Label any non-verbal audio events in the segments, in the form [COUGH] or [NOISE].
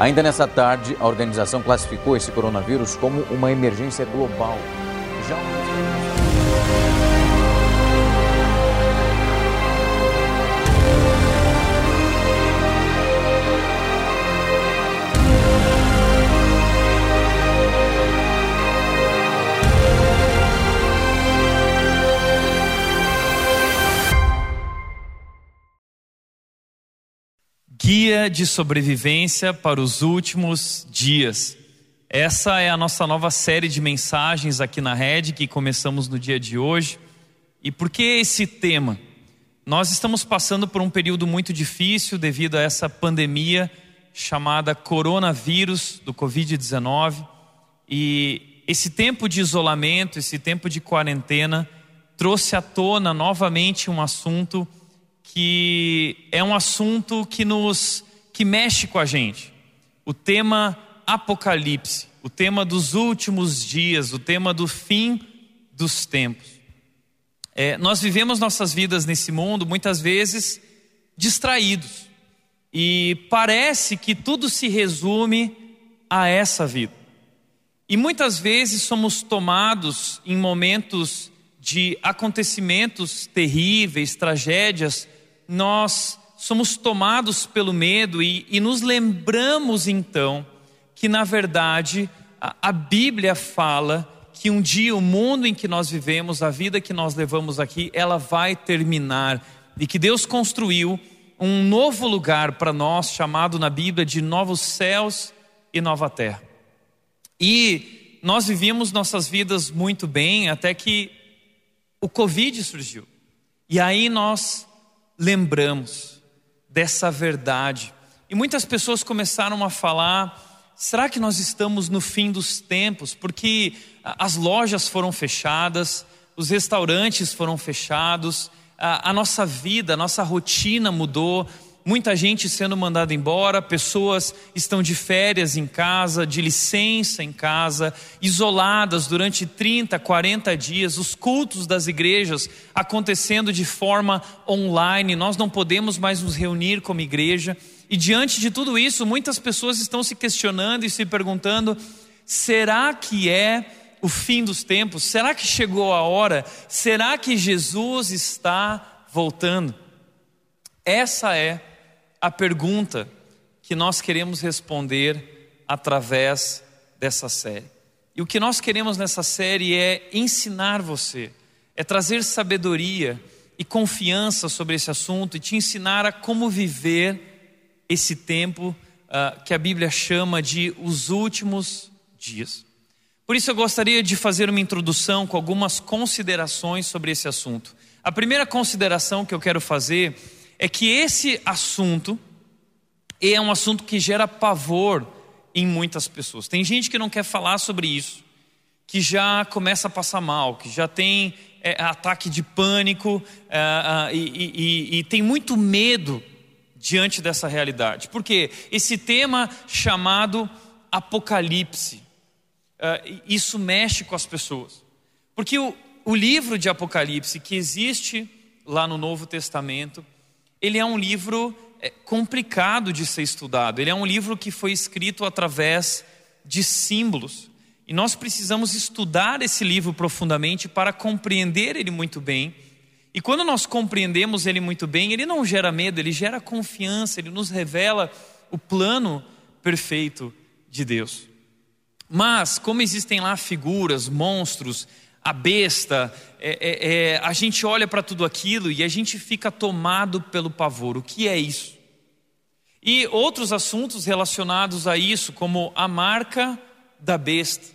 Ainda nessa tarde, a organização classificou esse coronavírus como uma emergência global. Já De sobrevivência para os últimos dias. Essa é a nossa nova série de mensagens aqui na Rede que começamos no dia de hoje. E por que esse tema? Nós estamos passando por um período muito difícil devido a essa pandemia chamada coronavírus do Covid-19. E esse tempo de isolamento, esse tempo de quarentena, trouxe à tona novamente um assunto que é um assunto que nos que mexe com a gente. O tema Apocalipse, o tema dos últimos dias, o tema do fim dos tempos. É, nós vivemos nossas vidas nesse mundo muitas vezes distraídos e parece que tudo se resume a essa vida. E muitas vezes somos tomados em momentos de acontecimentos terríveis, tragédias, nós somos tomados pelo medo e, e nos lembramos então que, na verdade, a, a Bíblia fala que um dia o mundo em que nós vivemos, a vida que nós levamos aqui, ela vai terminar e que Deus construiu um novo lugar para nós, chamado na Bíblia de novos céus e nova terra. E nós vivíamos nossas vidas muito bem até que o Covid surgiu. E aí nós lembramos dessa verdade. E muitas pessoas começaram a falar: será que nós estamos no fim dos tempos? Porque as lojas foram fechadas, os restaurantes foram fechados, a, a nossa vida, a nossa rotina mudou muita gente sendo mandada embora, pessoas estão de férias em casa, de licença em casa, isoladas durante 30, 40 dias, os cultos das igrejas acontecendo de forma online, nós não podemos mais nos reunir como igreja. E diante de tudo isso, muitas pessoas estão se questionando e se perguntando: será que é o fim dos tempos? Será que chegou a hora? Será que Jesus está voltando? Essa é a pergunta que nós queremos responder através dessa série. E o que nós queremos nessa série é ensinar você, é trazer sabedoria e confiança sobre esse assunto e te ensinar a como viver esse tempo uh, que a Bíblia chama de os últimos dias. Por isso eu gostaria de fazer uma introdução com algumas considerações sobre esse assunto. A primeira consideração que eu quero fazer é que esse assunto é um assunto que gera pavor em muitas pessoas. Tem gente que não quer falar sobre isso, que já começa a passar mal, que já tem é, ataque de pânico é, é, e, e, e tem muito medo diante dessa realidade. Porque esse tema chamado Apocalipse, é, isso mexe com as pessoas. Porque o, o livro de Apocalipse que existe lá no Novo Testamento, ele é um livro é, complicado de ser estudado. Ele é um livro que foi escrito através de símbolos. E nós precisamos estudar esse livro profundamente para compreender ele muito bem. E quando nós compreendemos ele muito bem, ele não gera medo, ele gera confiança, ele nos revela o plano perfeito de Deus. Mas, como existem lá figuras, monstros, a besta, é, é, é, a gente olha para tudo aquilo e a gente fica tomado pelo pavor. O que é isso? E outros assuntos relacionados a isso, como a marca da besta.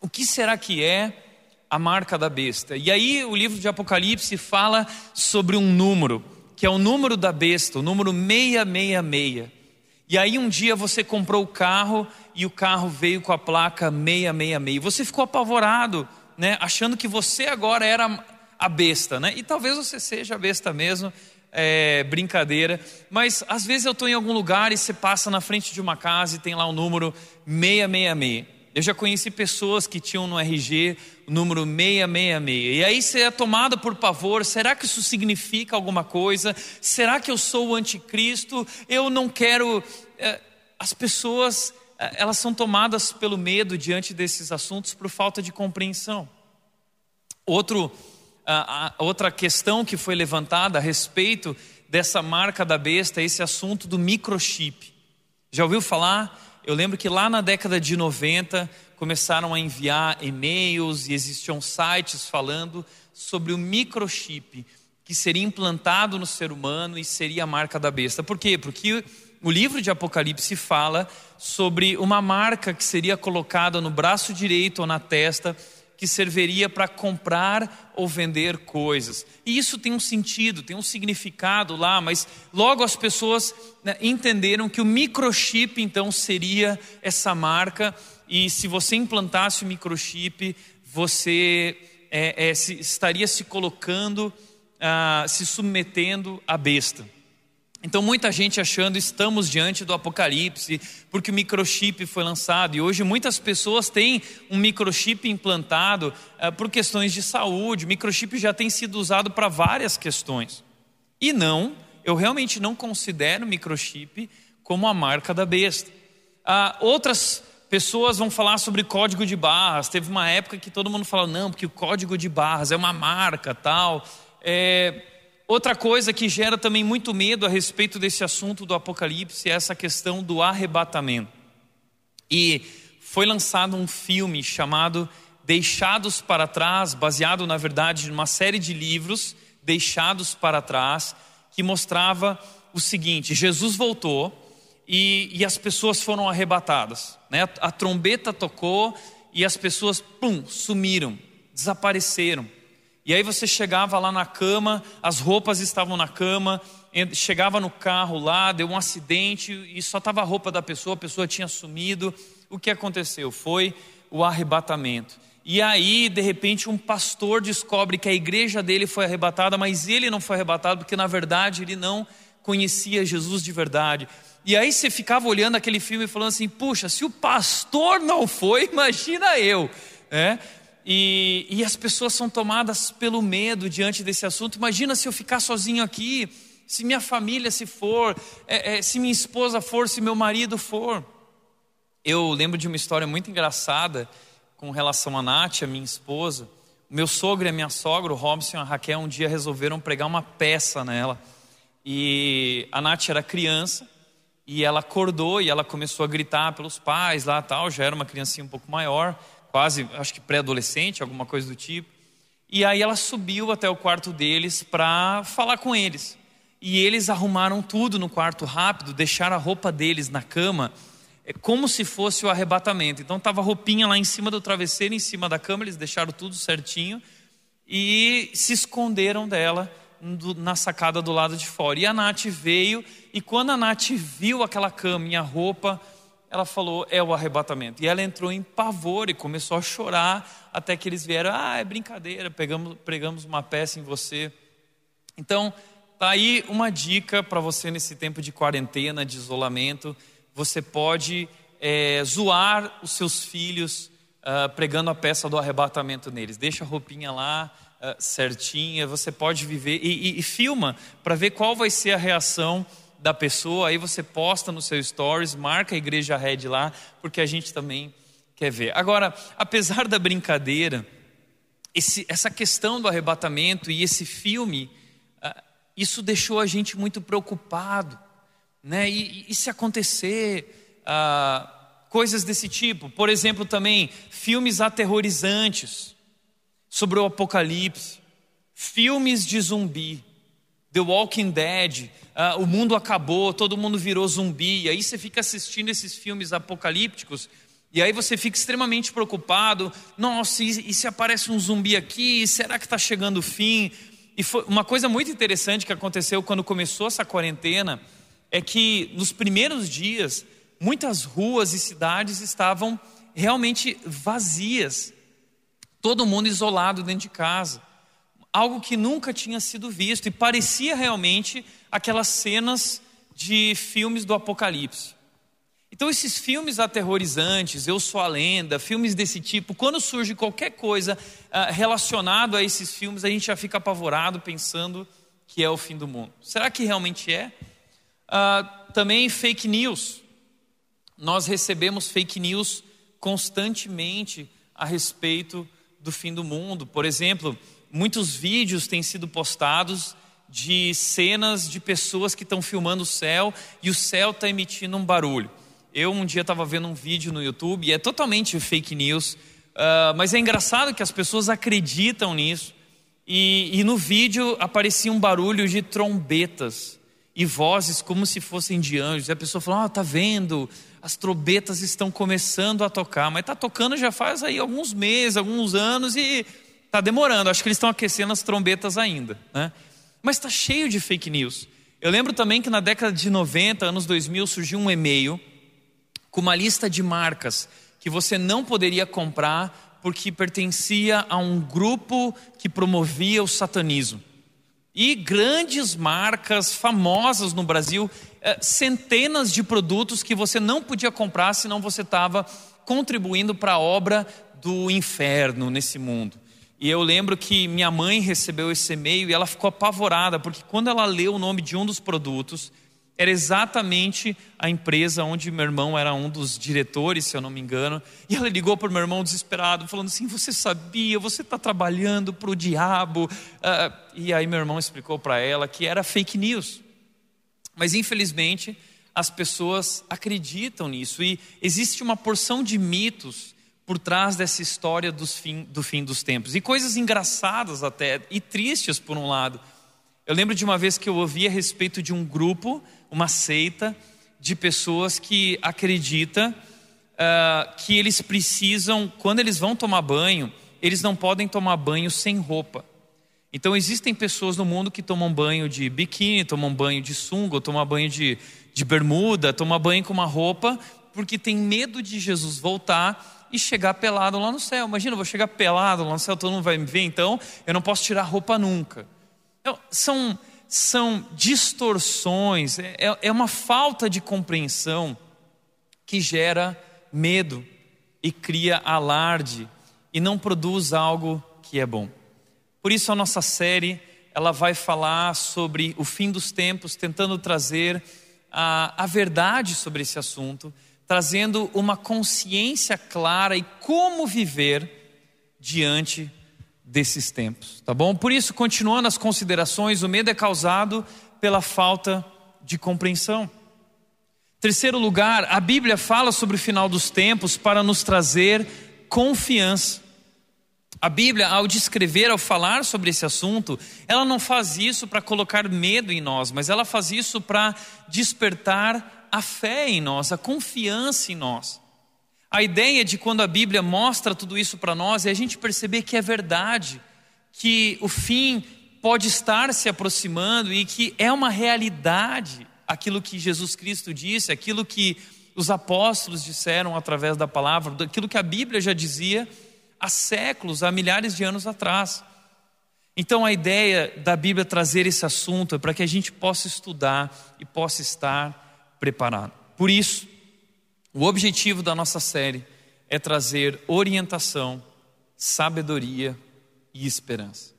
O que será que é a marca da besta? E aí o livro de Apocalipse fala sobre um número, que é o número da besta, o número 666. E aí um dia você comprou o carro e o carro veio com a placa 666. Você ficou apavorado né, achando que você agora era a besta, né? E talvez você seja a besta mesmo, é, brincadeira, mas às vezes eu estou em algum lugar e você passa na frente de uma casa e tem lá o número 666. Eu já conheci pessoas que tinham no RG o número 666. E aí você é tomado por pavor: será que isso significa alguma coisa? Será que eu sou o anticristo? Eu não quero. É, as pessoas elas são tomadas pelo medo diante desses assuntos por falta de compreensão. Outro, outra questão que foi levantada a respeito dessa marca da besta é esse assunto do microchip. Já ouviu falar? Eu lembro que lá na década de 90 começaram a enviar e-mails e existiam sites falando sobre o microchip que seria implantado no ser humano e seria a marca da besta. Por quê? Porque o livro de Apocalipse fala sobre uma marca que seria colocada no braço direito ou na testa que serviria para comprar ou vender coisas. E isso tem um sentido, tem um significado lá, mas logo as pessoas né, entenderam que o microchip então seria essa marca, e se você implantasse o microchip, você é, é, se, estaria se colocando, ah, se submetendo à besta. Então, muita gente achando estamos diante do apocalipse, porque o microchip foi lançado. E hoje muitas pessoas têm um microchip implantado uh, por questões de saúde. O microchip já tem sido usado para várias questões. E não, eu realmente não considero o microchip como a marca da besta. Uh, outras pessoas vão falar sobre código de barras. Teve uma época que todo mundo falou, não, porque o código de barras é uma marca tal. É, Outra coisa que gera também muito medo a respeito desse assunto do Apocalipse é essa questão do arrebatamento. E foi lançado um filme chamado Deixados para Trás, baseado, na verdade, numa série de livros, Deixados para Trás, que mostrava o seguinte: Jesus voltou e, e as pessoas foram arrebatadas. Né? A, a trombeta tocou e as pessoas, pum, sumiram, desapareceram. E aí você chegava lá na cama, as roupas estavam na cama, chegava no carro lá, deu um acidente e só estava a roupa da pessoa, a pessoa tinha sumido. O que aconteceu? Foi o arrebatamento. E aí, de repente, um pastor descobre que a igreja dele foi arrebatada, mas ele não foi arrebatado porque, na verdade, ele não conhecia Jesus de verdade. E aí você ficava olhando aquele filme e falando assim: puxa, se o pastor não foi, [LAUGHS] imagina eu. É? E, e as pessoas são tomadas pelo medo diante desse assunto. Imagina se eu ficar sozinho aqui, se minha família se for, é, é, se minha esposa for, se meu marido for. Eu lembro de uma história muito engraçada com relação a Nath, a minha esposa. Meu sogro e a minha sogra, o Robson e a Raquel, um dia resolveram pregar uma peça nela. E a Nath era criança e ela acordou e ela começou a gritar pelos pais lá tal, já era uma criancinha um pouco maior quase, acho que pré-adolescente, alguma coisa do tipo. E aí ela subiu até o quarto deles para falar com eles. E eles arrumaram tudo no quarto rápido, deixaram a roupa deles na cama, é como se fosse o arrebatamento. Então estava a roupinha lá em cima do travesseiro, em cima da cama, eles deixaram tudo certinho e se esconderam dela na sacada do lado de fora. E a Nath veio, e quando a Nath viu aquela cama e a roupa, ela falou: é o arrebatamento. E ela entrou em pavor e começou a chorar, até que eles vieram: ah, é brincadeira, pegamos, pregamos uma peça em você. Então, tá aí uma dica para você nesse tempo de quarentena, de isolamento. Você pode é, zoar os seus filhos uh, pregando a peça do arrebatamento neles. Deixa a roupinha lá uh, certinha, você pode viver e, e, e filma para ver qual vai ser a reação da pessoa, aí você posta no seu stories, marca a igreja Red lá, porque a gente também quer ver. Agora, apesar da brincadeira, esse, essa questão do arrebatamento e esse filme, uh, isso deixou a gente muito preocupado, né? E, e se acontecer uh, coisas desse tipo, por exemplo, também filmes aterrorizantes sobre o apocalipse, filmes de zumbi. The Walking Dead, uh, o mundo acabou, todo mundo virou zumbi. E aí você fica assistindo esses filmes apocalípticos e aí você fica extremamente preocupado. Nossa, e, e se aparece um zumbi aqui? Será que está chegando o fim? E foi uma coisa muito interessante que aconteceu quando começou essa quarentena é que nos primeiros dias muitas ruas e cidades estavam realmente vazias, todo mundo isolado dentro de casa algo que nunca tinha sido visto e parecia realmente aquelas cenas de filmes do Apocalipse. Então, esses filmes aterrorizantes, Eu Sou a Lenda, filmes desse tipo, quando surge qualquer coisa uh, relacionado a esses filmes, a gente já fica apavorado pensando que é o fim do mundo. Será que realmente é? Uh, também fake news. nós recebemos fake news constantemente a respeito do fim do mundo. Por exemplo, muitos vídeos têm sido postados de cenas de pessoas que estão filmando o céu e o céu está emitindo um barulho. Eu um dia estava vendo um vídeo no YouTube e é totalmente fake news, uh, mas é engraçado que as pessoas acreditam nisso. E, e no vídeo aparecia um barulho de trombetas e vozes como se fossem de anjos. E a pessoa falou: Ah, tá vendo? As trombetas estão começando a tocar, mas está tocando já faz aí alguns meses, alguns anos e está demorando. Acho que eles estão aquecendo as trombetas ainda, né? Mas está cheio de fake news. Eu lembro também que na década de 90, anos 2000, surgiu um e-mail com uma lista de marcas que você não poderia comprar porque pertencia a um grupo que promovia o satanismo. E grandes marcas famosas no Brasil, eh, centenas de produtos que você não podia comprar, senão você estava contribuindo para a obra do inferno nesse mundo. E eu lembro que minha mãe recebeu esse e-mail e ela ficou apavorada, porque quando ela leu o nome de um dos produtos, era exatamente a empresa onde meu irmão era um dos diretores, se eu não me engano. E ela ligou para o meu irmão desesperado, falando assim: Você sabia, você está trabalhando para o diabo. Uh, e aí meu irmão explicou para ela que era fake news. Mas infelizmente as pessoas acreditam nisso. E existe uma porção de mitos por trás dessa história fim, do fim dos tempos. E coisas engraçadas até, e tristes por um lado. Eu lembro de uma vez que eu ouvi a respeito de um grupo uma seita de pessoas que acredita uh, que eles precisam, quando eles vão tomar banho, eles não podem tomar banho sem roupa. Então existem pessoas no mundo que tomam banho de biquíni, tomam banho de sunga, tomam banho de, de bermuda, tomam banho com uma roupa, porque tem medo de Jesus voltar e chegar pelado lá no céu. Imagina, eu vou chegar pelado lá no céu, todo mundo vai me ver, então eu não posso tirar roupa nunca. Então, são são distorções, é, é uma falta de compreensão que gera medo e cria alarde e não produz algo que é bom. Por isso a nossa série ela vai falar sobre o fim dos tempos, tentando trazer a, a verdade sobre esse assunto, trazendo uma consciência clara e como viver diante desses tempos, tá bom? Por isso, continuando as considerações, o medo é causado pela falta de compreensão. Terceiro lugar, a Bíblia fala sobre o final dos tempos para nos trazer confiança. A Bíblia, ao descrever, ao falar sobre esse assunto, ela não faz isso para colocar medo em nós, mas ela faz isso para despertar a fé em nós, a confiança em nós. A ideia de quando a Bíblia mostra tudo isso para nós é a gente perceber que é verdade, que o fim pode estar se aproximando e que é uma realidade aquilo que Jesus Cristo disse, aquilo que os apóstolos disseram através da palavra, aquilo que a Bíblia já dizia há séculos, há milhares de anos atrás. Então a ideia da Bíblia trazer esse assunto é para que a gente possa estudar e possa estar preparado. Por isso, o objetivo da nossa série é trazer orientação, sabedoria e esperança.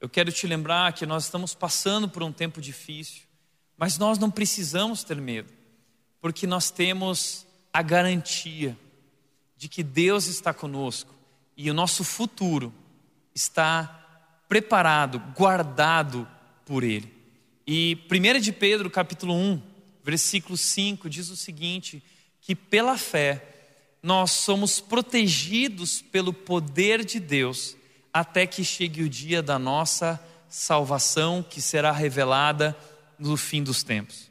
Eu quero te lembrar que nós estamos passando por um tempo difícil, mas nós não precisamos ter medo, porque nós temos a garantia de que Deus está conosco e o nosso futuro está preparado, guardado por Ele. E 1 de Pedro, capítulo 1, versículo 5, diz o seguinte: que pela fé nós somos protegidos pelo poder de Deus até que chegue o dia da nossa salvação, que será revelada no fim dos tempos.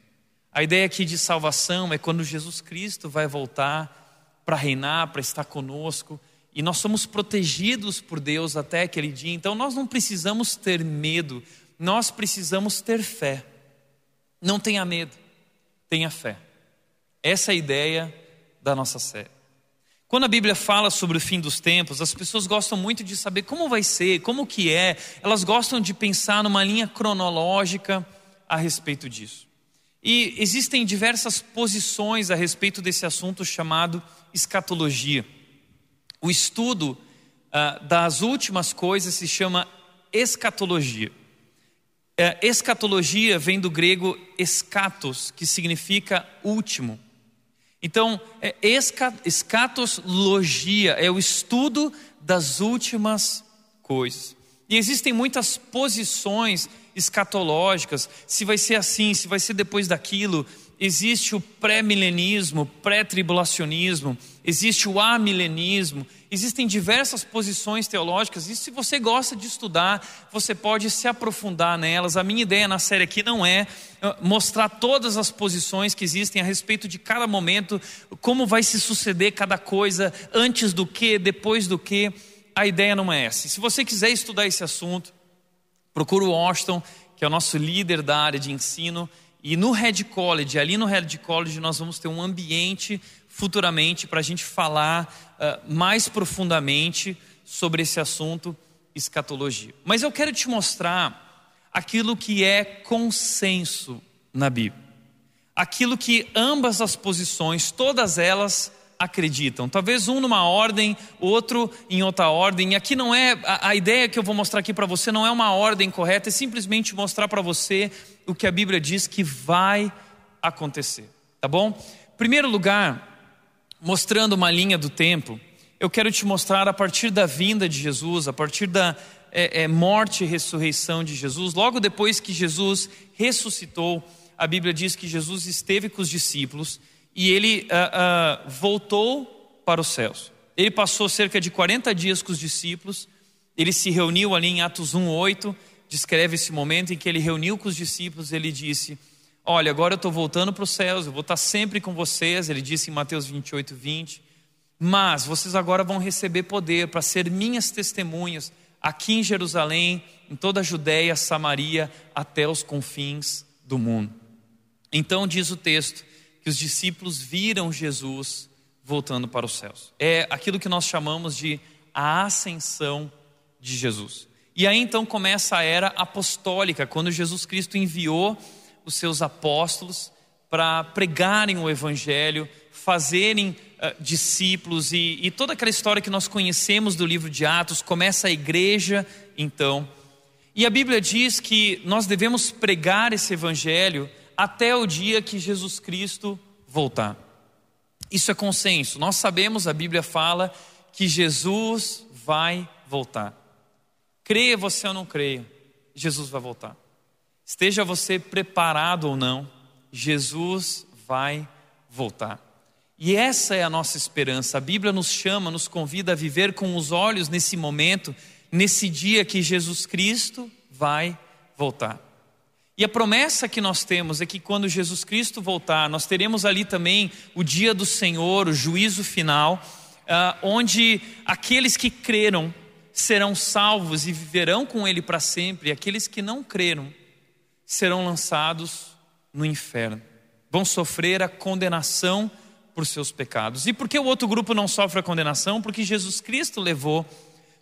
A ideia aqui de salvação é quando Jesus Cristo vai voltar para reinar, para estar conosco, e nós somos protegidos por Deus até aquele dia. Então nós não precisamos ter medo, nós precisamos ter fé. Não tenha medo, tenha fé. Essa é a ideia da nossa série. Quando a Bíblia fala sobre o fim dos tempos, as pessoas gostam muito de saber como vai ser, como que é. Elas gostam de pensar numa linha cronológica a respeito disso. E existem diversas posições a respeito desse assunto chamado escatologia. O estudo uh, das últimas coisas se chama escatologia. É, escatologia vem do grego escatos, que significa último. Então, é escatologia é o estudo das últimas coisas. E existem muitas posições escatológicas, se vai ser assim, se vai ser depois daquilo. Existe o pré-milenismo, pré-tribulacionismo, existe o amilenismo, existem diversas posições teológicas, e se você gosta de estudar, você pode se aprofundar nelas. A minha ideia na série aqui não é ah, mostrar todas as posições que existem a respeito de cada momento, como vai se suceder cada coisa, antes do que, depois do que. A ideia não é essa. Se você quiser estudar esse assunto, procura o Washington, que é o nosso líder da área de ensino, e no Red College, ali no Red College, nós vamos ter um ambiente futuramente para a gente falar uh, mais profundamente sobre esse assunto escatologia. Mas eu quero te mostrar aquilo que é consenso na Bíblia. Aquilo que ambas as posições, todas elas, acreditam. Talvez um numa ordem, outro em outra ordem. E aqui não é a, a ideia que eu vou mostrar aqui para você não é uma ordem correta, é simplesmente mostrar para você o que a Bíblia diz que vai acontecer, tá bom? Primeiro lugar, mostrando uma linha do tempo, eu quero te mostrar a partir da vinda de Jesus, a partir da é, é, morte e ressurreição de Jesus, logo depois que Jesus ressuscitou, a Bíblia diz que Jesus esteve com os discípulos e ele uh, uh, voltou para os céus. Ele passou cerca de 40 dias com os discípulos, ele se reuniu ali em Atos 1,8, descreve esse momento em que ele reuniu com os discípulos, ele disse: Olha, agora eu estou voltando para os céus, eu vou estar sempre com vocês, ele disse em Mateus 28, 20. Mas vocês agora vão receber poder para ser minhas testemunhas aqui em Jerusalém, em toda a Judéia, Samaria, até os confins do mundo. Então diz o texto que os discípulos viram Jesus voltando para os céus. É aquilo que nós chamamos de a ascensão de Jesus. E aí então começa a era apostólica, quando Jesus Cristo enviou os seus apóstolos para pregarem o evangelho, fazerem uh, discípulos e, e toda aquela história que nós conhecemos do livro de Atos, começa a igreja então. E a Bíblia diz que nós devemos pregar esse evangelho até o dia que Jesus Cristo voltar. Isso é consenso. Nós sabemos, a Bíblia fala que Jesus vai voltar. Creia você ou não creia, Jesus vai voltar. Esteja você preparado ou não, Jesus vai voltar. E essa é a nossa esperança. A Bíblia nos chama, nos convida a viver com os olhos nesse momento, nesse dia que Jesus Cristo vai voltar. E a promessa que nós temos é que quando Jesus Cristo voltar, nós teremos ali também o dia do Senhor, o juízo final, ah, onde aqueles que creram serão salvos e viverão com Ele para sempre, e aqueles que não creram serão lançados no inferno, vão sofrer a condenação por seus pecados. E por que o outro grupo não sofre a condenação? Porque Jesus Cristo levou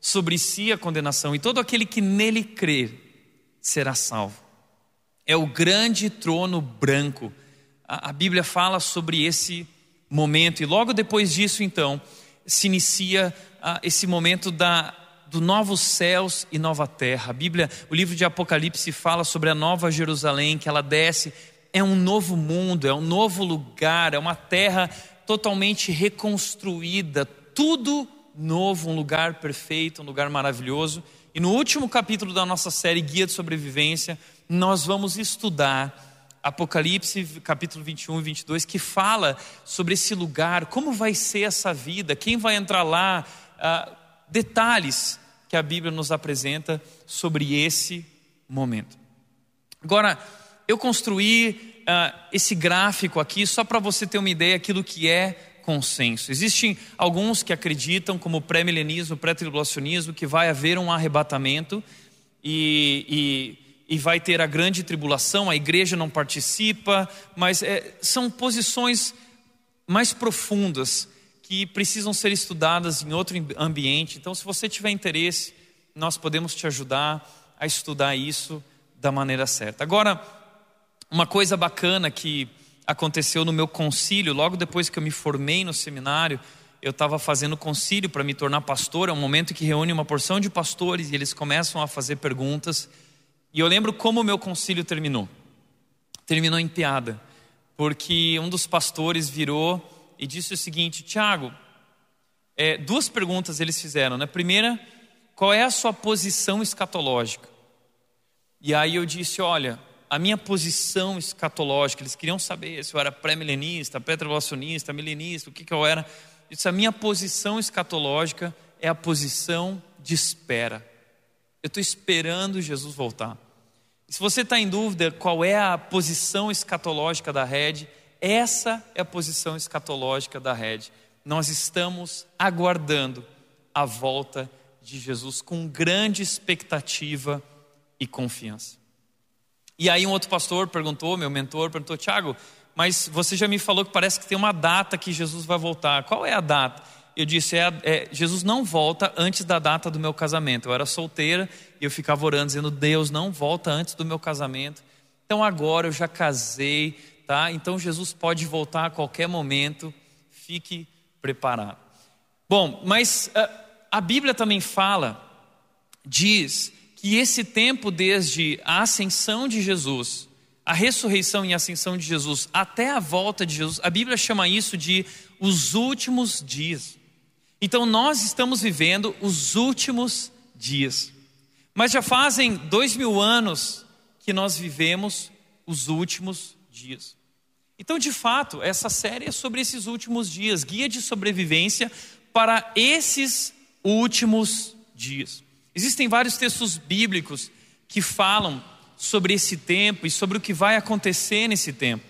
sobre si a condenação, e todo aquele que nele crer será salvo é o grande trono branco. A, a Bíblia fala sobre esse momento, e logo depois disso, então, se inicia uh, esse momento da, do novos céus e nova terra. A Bíblia, o livro de Apocalipse fala sobre a nova Jerusalém, que ela desce, é um novo mundo, é um novo lugar, é uma terra totalmente reconstruída, tudo novo, um lugar perfeito, um lugar maravilhoso. E no último capítulo da nossa série Guia de Sobrevivência, nós vamos estudar Apocalipse capítulo 21 e 22, que fala sobre esse lugar, como vai ser essa vida, quem vai entrar lá, ah, detalhes que a Bíblia nos apresenta sobre esse momento. Agora, eu construí ah, esse gráfico aqui só para você ter uma ideia daquilo que é consenso. Existem alguns que acreditam, como pré-milenismo, pré-tribulacionismo, que vai haver um arrebatamento e, e e vai ter a grande tribulação, a igreja não participa, mas é, são posições mais profundas que precisam ser estudadas em outro ambiente. Então, se você tiver interesse, nós podemos te ajudar a estudar isso da maneira certa. Agora, uma coisa bacana que aconteceu no meu concílio, logo depois que eu me formei no seminário, eu estava fazendo concílio para me tornar pastor. É um momento que reúne uma porção de pastores e eles começam a fazer perguntas. E eu lembro como o meu concílio terminou. Terminou em piada, porque um dos pastores virou e disse o seguinte: Tiago, é, duas perguntas eles fizeram. Né? Primeira, qual é a sua posição escatológica? E aí eu disse: olha, a minha posição escatológica, eles queriam saber se eu era pré-milenista, pré-tribulacionista, milenista, o que, que eu era. Eu a minha posição escatológica é a posição de espera. Eu estou esperando Jesus voltar. E se você está em dúvida qual é a posição escatológica da rede, essa é a posição escatológica da rede. Nós estamos aguardando a volta de Jesus com grande expectativa e confiança. E aí um outro pastor perguntou, meu mentor perguntou, Tiago, mas você já me falou que parece que tem uma data que Jesus vai voltar. Qual é a data? Eu disse, é, é, Jesus não volta antes da data do meu casamento. Eu era solteira e eu ficava orando, dizendo, Deus não volta antes do meu casamento. Então agora eu já casei, tá? Então Jesus pode voltar a qualquer momento, fique preparado. Bom, mas ah, a Bíblia também fala, diz que esse tempo desde a ascensão de Jesus, a ressurreição e ascensão de Jesus, até a volta de Jesus, a Bíblia chama isso de os últimos dias. Então nós estamos vivendo os últimos dias. Mas já fazem dois mil anos que nós vivemos os últimos dias. Então, de fato, essa série é sobre esses últimos dias, guia de sobrevivência para esses últimos dias. Existem vários textos bíblicos que falam sobre esse tempo e sobre o que vai acontecer nesse tempo.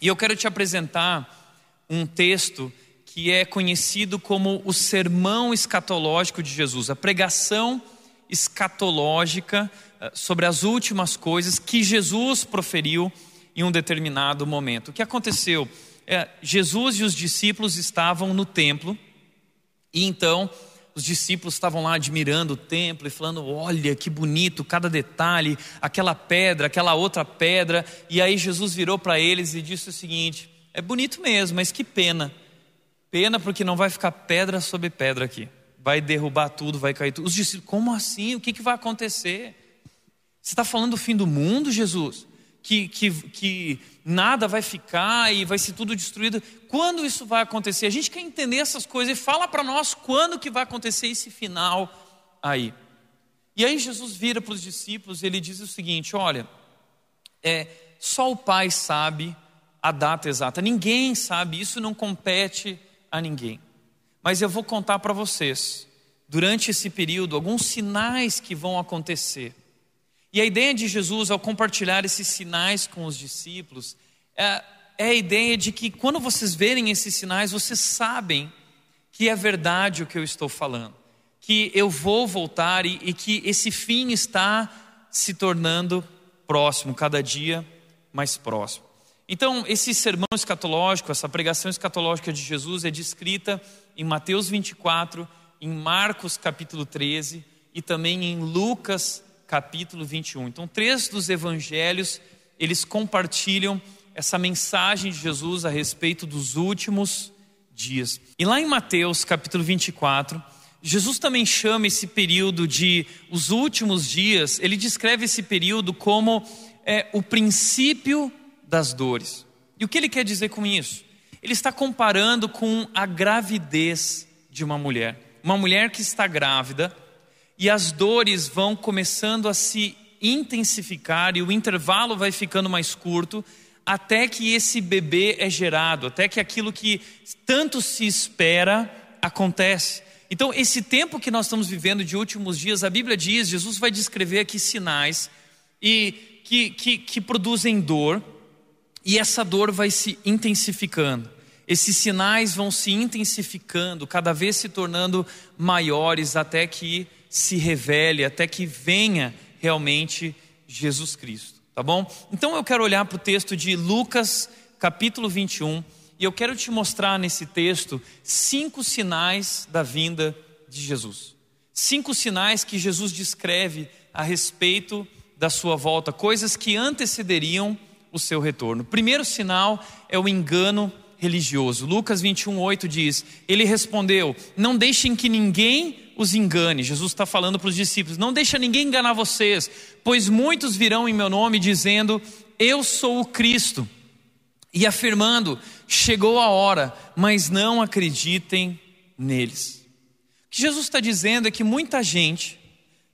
E eu quero te apresentar um texto que é conhecido como o sermão escatológico de Jesus, a pregação escatológica eh, sobre as últimas coisas que Jesus proferiu em um determinado momento. O que aconteceu? É, Jesus e os discípulos estavam no templo, e então os discípulos estavam lá admirando o templo e falando: olha que bonito cada detalhe, aquela pedra, aquela outra pedra. E aí Jesus virou para eles e disse o seguinte: é bonito mesmo, mas que pena. Pena porque não vai ficar pedra sobre pedra aqui. Vai derrubar tudo, vai cair tudo. Os discípulos, como assim? O que, que vai acontecer? Você está falando do fim do mundo, Jesus? que, que, que nada vai ficar e vai ser tudo destruído. Quando isso vai acontecer? A gente quer entender essas coisas e fala para nós quando que vai acontecer esse final aí. E aí Jesus vira para os discípulos e ele diz o seguinte: olha, é, só o Pai sabe a data exata, ninguém sabe, isso não compete a ninguém. Mas eu vou contar para vocês, durante esse período, alguns sinais que vão acontecer. E a ideia de Jesus, ao compartilhar esses sinais com os discípulos, é, é a ideia de que quando vocês verem esses sinais, vocês sabem que é verdade o que eu estou falando, que eu vou voltar e, e que esse fim está se tornando próximo, cada dia mais próximo. Então, esse sermão escatológico, essa pregação escatológica de Jesus é descrita em Mateus 24, em Marcos capítulo 13 e também em Lucas capítulo 21. Então, três dos evangelhos, eles compartilham essa mensagem de Jesus a respeito dos últimos dias. E lá em Mateus, capítulo 24, Jesus também chama esse período de os últimos dias, ele descreve esse período como é, o princípio das dores. E o que ele quer dizer com isso? Ele está comparando com a gravidez de uma mulher. Uma mulher que está grávida, e as dores vão começando a se intensificar e o intervalo vai ficando mais curto até que esse bebê é gerado, até que aquilo que tanto se espera acontece. Então, esse tempo que nós estamos vivendo de últimos dias, a Bíblia diz, Jesus vai descrever aqui sinais e que, que, que produzem dor, e essa dor vai se intensificando. Esses sinais vão se intensificando, cada vez se tornando maiores, até que se revele, até que venha realmente Jesus Cristo, tá bom? Então eu quero olhar para o texto de Lucas, capítulo 21, e eu quero te mostrar nesse texto cinco sinais da vinda de Jesus. Cinco sinais que Jesus descreve a respeito da sua volta, coisas que antecederiam o seu retorno. Primeiro sinal é o engano religioso. Lucas 21, 8 diz: Ele respondeu: Não deixem que ninguém os engane. Jesus está falando para os discípulos: não deixa ninguém enganar vocês, pois muitos virão em meu nome dizendo: Eu sou o Cristo. e afirmando: chegou a hora, mas não acreditem neles. O que Jesus está dizendo é que muita gente,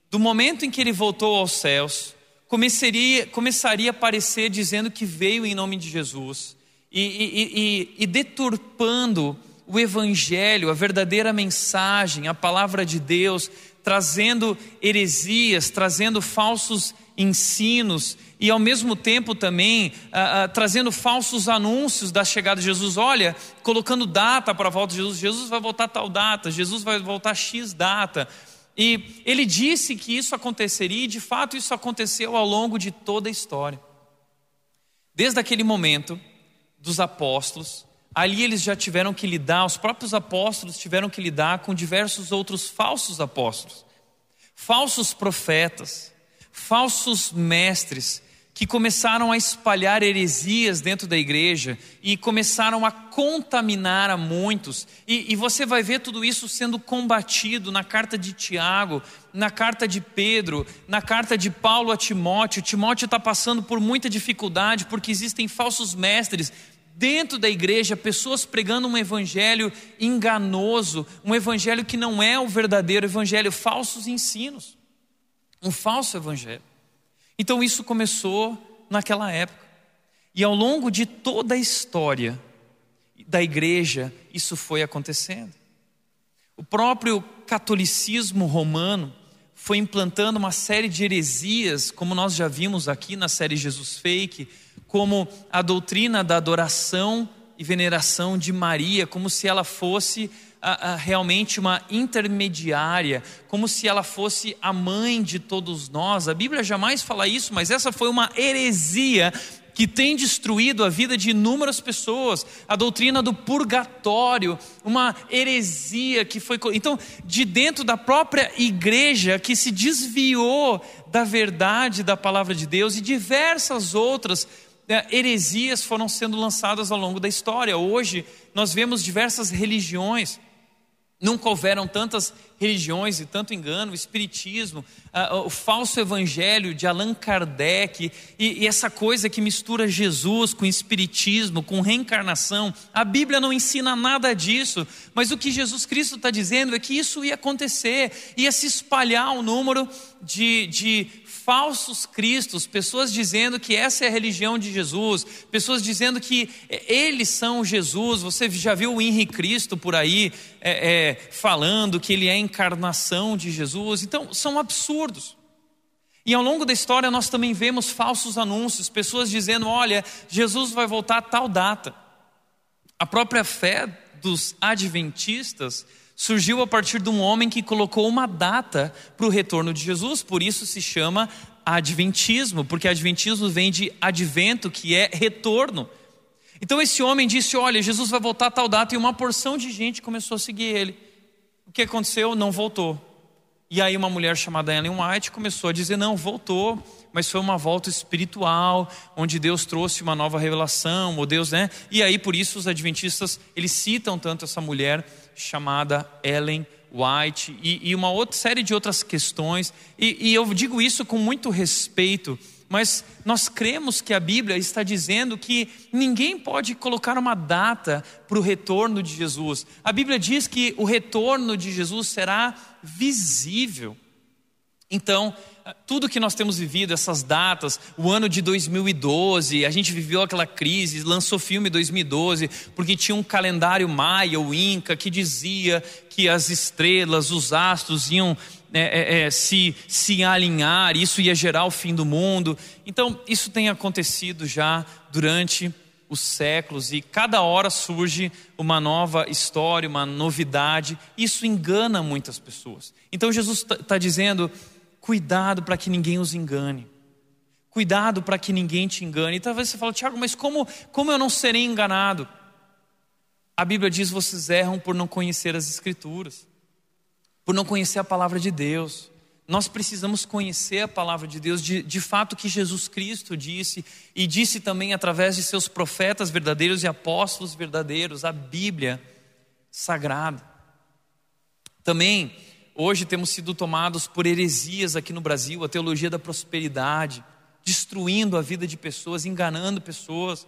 do momento em que ele voltou aos céus, começaria, começaria a aparecer dizendo que veio em nome de Jesus e, e, e, e deturpando o Evangelho, a verdadeira mensagem, a palavra de Deus, trazendo heresias, trazendo falsos ensinos e ao mesmo tempo também ah, ah, trazendo falsos anúncios da chegada de Jesus. Olha, colocando data para a volta de Jesus. Jesus vai voltar tal data, Jesus vai voltar X data. E ele disse que isso aconteceria e de fato isso aconteceu ao longo de toda a história. Desde aquele momento dos apóstolos, ali eles já tiveram que lidar, os próprios apóstolos tiveram que lidar com diversos outros falsos apóstolos, falsos profetas, falsos mestres que começaram a espalhar heresias dentro da igreja e começaram a contaminar a muitos. E, e, você vai ver tudo isso sendo combatido na carta de Tiago, na carta de Pedro, na carta de Paulo a Timóteo. Timóteo está passando por muita dificuldade porque existem falsos mestres dentro da igreja, pessoas pregando um evangelho enganoso, um evangelho que não é o verdadeiro evangelho, falsos ensinos um falso evangelho. Então isso começou naquela época. E ao longo de toda a história da igreja, isso foi acontecendo. O próprio catolicismo romano foi implantando uma série de heresias, como nós já vimos aqui na série Jesus Fake, como a doutrina da adoração e veneração de Maria, como se ela fosse a, a, realmente uma intermediária, como se ela fosse a mãe de todos nós. A Bíblia jamais fala isso, mas essa foi uma heresia que tem destruído a vida de inúmeras pessoas, a doutrina do purgatório, uma heresia que foi. Então, de dentro da própria igreja que se desviou da verdade da palavra de Deus e diversas outras heresias foram sendo lançadas ao longo da história. Hoje, nós vemos diversas religiões Nunca houveram tantas religiões e tanto engano, o espiritismo, o falso evangelho de Allan Kardec e, essa coisa que mistura Jesus com espiritismo, com reencarnação. A Bíblia não ensina nada disso, mas o que Jesus Cristo está dizendo é que isso ia acontecer, ia se espalhar o número de, de falsos cristos, pessoas dizendo que essa é a religião de Jesus, pessoas dizendo que eles são Jesus. Você já viu o Henri Cristo por aí é, é, falando que ele é a encarnação de Jesus? Então, são absurdos. E ao longo da história nós também vemos falsos anúncios, pessoas dizendo: olha, Jesus vai voltar a tal data. A própria fé dos adventistas surgiu a partir de um homem que colocou uma data para o retorno de Jesus, por isso se chama Adventismo, porque Adventismo vem de advento, que é retorno. Então esse homem disse: Olha, Jesus vai voltar a tal data, e uma porção de gente começou a seguir ele. O que aconteceu? Não voltou. E aí uma mulher chamada Ellen White começou a dizer: Não, voltou mas foi uma volta espiritual, onde Deus trouxe uma nova revelação, ou Deus, né? E aí por isso os adventistas, eles citam tanto essa mulher chamada Ellen White e, e uma outra série de outras questões, e, e eu digo isso com muito respeito, mas nós cremos que a Bíblia está dizendo que ninguém pode colocar uma data para o retorno de Jesus. A Bíblia diz que o retorno de Jesus será visível. Então, tudo que nós temos vivido, essas datas, o ano de 2012, a gente viveu aquela crise, lançou filme 2012, porque tinha um calendário maia, o Inca, que dizia que as estrelas, os astros iam é, é, é, se, se alinhar, isso ia gerar o fim do mundo. Então, isso tem acontecido já durante os séculos e cada hora surge uma nova história, uma novidade. Isso engana muitas pessoas. Então, Jesus está tá dizendo Cuidado para que ninguém os engane. Cuidado para que ninguém te engane. E talvez você fale, Tiago, mas como, como eu não serei enganado? A Bíblia diz: vocês erram por não conhecer as Escrituras, por não conhecer a palavra de Deus. Nós precisamos conhecer a palavra de Deus, de, de fato que Jesus Cristo disse, e disse também através de seus profetas verdadeiros e apóstolos verdadeiros, a Bíblia sagrada. Também Hoje temos sido tomados por heresias aqui no Brasil, a teologia da prosperidade, destruindo a vida de pessoas, enganando pessoas.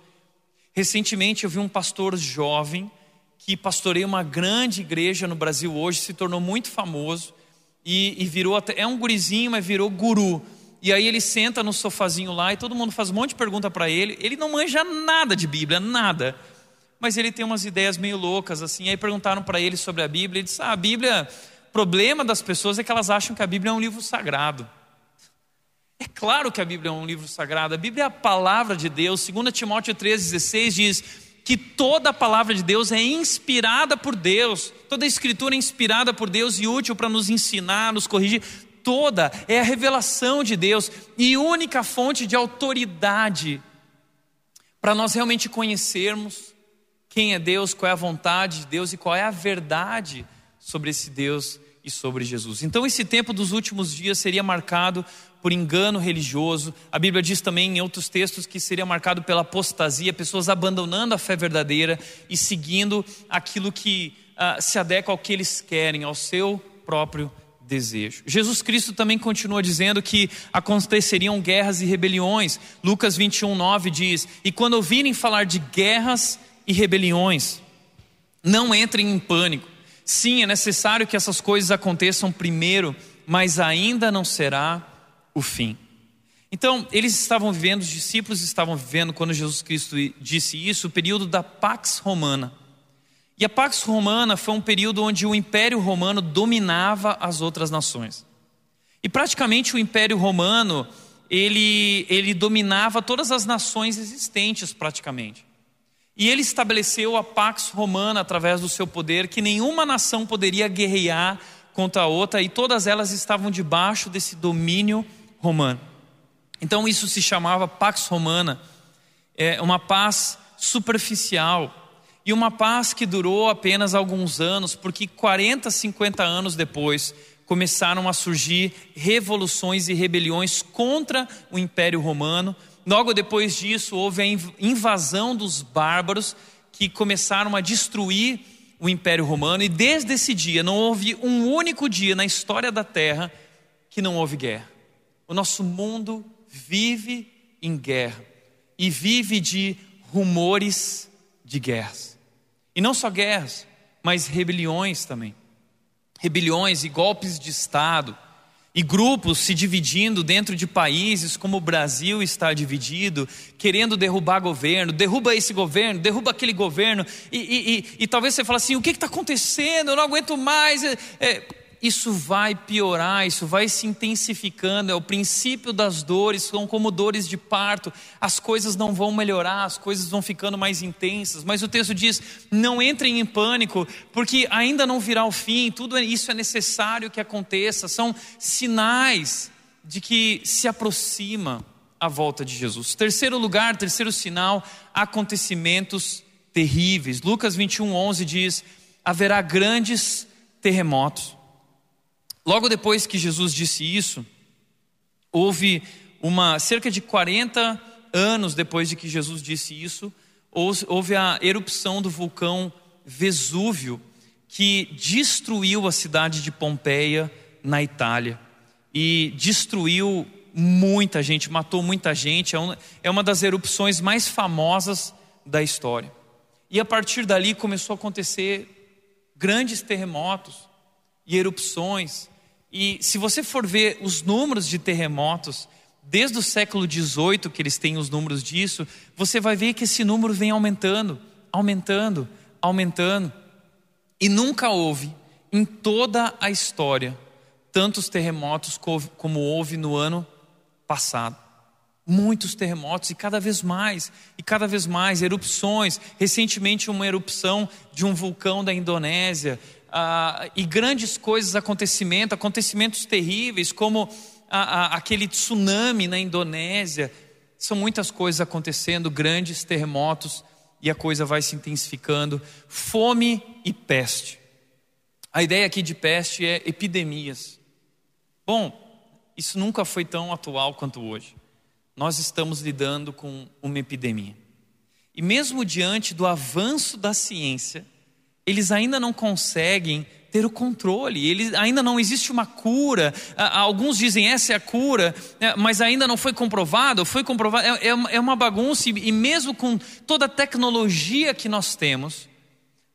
Recentemente eu vi um pastor jovem que pastoreia uma grande igreja no Brasil hoje, se tornou muito famoso e, e virou até, é um gurizinho, mas virou guru. E aí ele senta no sofazinho lá e todo mundo faz um monte de pergunta para ele. Ele não manja nada de Bíblia, nada. Mas ele tem umas ideias meio loucas assim. Aí perguntaram para ele sobre a Bíblia, ele disse: ah, "A Bíblia, problema das pessoas é que elas acham que a Bíblia é um livro sagrado. É claro que a Bíblia é um livro sagrado. A Bíblia é a palavra de Deus. 2 Timóteo 3,16 diz que toda a palavra de Deus é inspirada por Deus. Toda a escritura é inspirada por Deus e útil para nos ensinar, nos corrigir. Toda é a revelação de Deus e única fonte de autoridade para nós realmente conhecermos quem é Deus, qual é a vontade de Deus e qual é a verdade sobre esse Deus e sobre Jesus. Então, esse tempo dos últimos dias seria marcado por engano religioso. A Bíblia diz também em outros textos que seria marcado pela apostasia, pessoas abandonando a fé verdadeira e seguindo aquilo que uh, se adequa ao que eles querem, ao seu próprio desejo. Jesus Cristo também continua dizendo que aconteceriam guerras e rebeliões. Lucas 21, 9 diz: E quando ouvirem falar de guerras e rebeliões, não entrem em pânico. Sim, é necessário que essas coisas aconteçam primeiro, mas ainda não será o fim. Então, eles estavam vivendo, os discípulos estavam vivendo, quando Jesus Cristo disse isso, o período da Pax Romana. E a Pax Romana foi um período onde o Império Romano dominava as outras nações. E praticamente o Império Romano, ele, ele dominava todas as nações existentes, praticamente. E ele estabeleceu a Pax Romana através do seu poder, que nenhuma nação poderia guerrear contra a outra, e todas elas estavam debaixo desse domínio romano. Então isso se chamava Pax Romana, é uma paz superficial e uma paz que durou apenas alguns anos, porque 40, 50 anos depois começaram a surgir revoluções e rebeliões contra o Império Romano. Logo depois disso, houve a invasão dos bárbaros que começaram a destruir o Império Romano, e desde esse dia não houve um único dia na história da Terra que não houve guerra. O nosso mundo vive em guerra e vive de rumores de guerras. E não só guerras, mas rebeliões também. Rebeliões e golpes de Estado, e grupos se dividindo dentro de países como o Brasil está dividido, querendo derrubar governo, derruba esse governo, derruba aquele governo, e, e, e, e talvez você fale assim: o que está acontecendo? Eu não aguento mais. É, é, isso vai piorar, isso vai se intensificando. É o princípio das dores, são como dores de parto. As coisas não vão melhorar, as coisas vão ficando mais intensas. Mas o texto diz: não entrem em pânico, porque ainda não virá o fim. Tudo isso é necessário que aconteça. São sinais de que se aproxima a volta de Jesus. Terceiro lugar, terceiro sinal, acontecimentos terríveis. Lucas 21, 11 diz: haverá grandes terremotos. Logo depois que Jesus disse isso, houve uma cerca de 40 anos depois de que Jesus disse isso, houve a erupção do vulcão Vesúvio, que destruiu a cidade de Pompeia, na Itália, e destruiu muita gente, matou muita gente, é, é uma das erupções mais famosas da história. E a partir dali começou a acontecer grandes terremotos e erupções, e se você for ver os números de terremotos, desde o século XVIII que eles têm os números disso, você vai ver que esse número vem aumentando, aumentando, aumentando. E nunca houve, em toda a história, tantos terremotos como houve no ano passado. Muitos terremotos e cada vez mais, e cada vez mais, erupções. Recentemente, uma erupção de um vulcão da Indonésia, ah, e grandes coisas, acontecimentos, acontecimentos terríveis, como aquele tsunami na Indonésia. São muitas coisas acontecendo, grandes terremotos, e a coisa vai se intensificando. Fome e peste. A ideia aqui de peste é epidemias. Bom, isso nunca foi tão atual quanto hoje. Nós estamos lidando com uma epidemia. E mesmo diante do avanço da ciência, eles ainda não conseguem ter o controle. Ele, ainda não existe uma cura. Alguns dizem essa é a cura, né, mas ainda não foi comprovado. Foi comprovado. É, é, é uma bagunça e mesmo com toda a tecnologia que nós temos,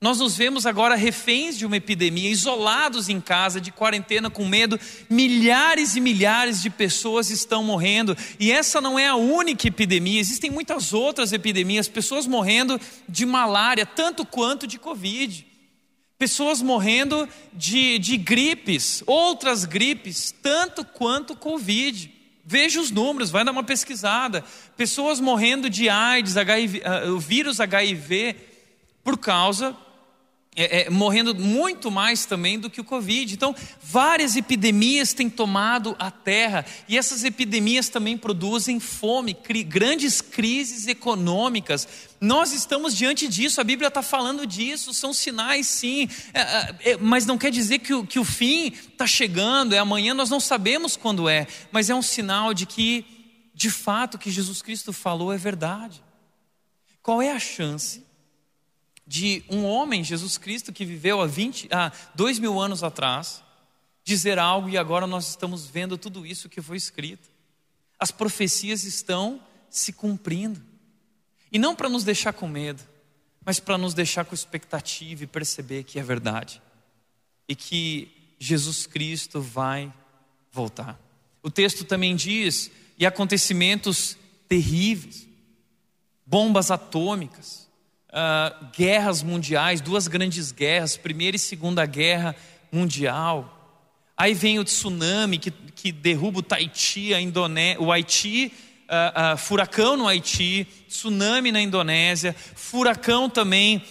nós nos vemos agora reféns de uma epidemia, isolados em casa, de quarentena, com medo. Milhares e milhares de pessoas estão morrendo. E essa não é a única epidemia, existem muitas outras epidemias. Pessoas morrendo de malária, tanto quanto de Covid. Pessoas morrendo de, de gripes, outras gripes, tanto quanto Covid. Veja os números, vai dar uma pesquisada. Pessoas morrendo de AIDS, HIV, uh, o vírus HIV, por causa é, é, morrendo muito mais também do que o Covid. Então, várias epidemias têm tomado a terra, e essas epidemias também produzem fome, cri, grandes crises econômicas. Nós estamos diante disso, a Bíblia está falando disso, são sinais sim, é, é, é, mas não quer dizer que o, que o fim está chegando, é amanhã, nós não sabemos quando é, mas é um sinal de que, de fato, o que Jesus Cristo falou é verdade. Qual é a chance? De um homem, Jesus Cristo, que viveu há, 20, há dois mil anos atrás, dizer algo e agora nós estamos vendo tudo isso que foi escrito. As profecias estão se cumprindo. E não para nos deixar com medo, mas para nos deixar com expectativa e perceber que é verdade. E que Jesus Cristo vai voltar. O texto também diz: e acontecimentos terríveis, bombas atômicas, uh, guerras mundiais, duas grandes guerras, Primeira e Segunda Guerra Mundial. Aí vem o tsunami que, que derruba o Tahiti, a Indoné o Haiti, uh, uh, furacão no Haiti, tsunami na Indonésia, furacão também,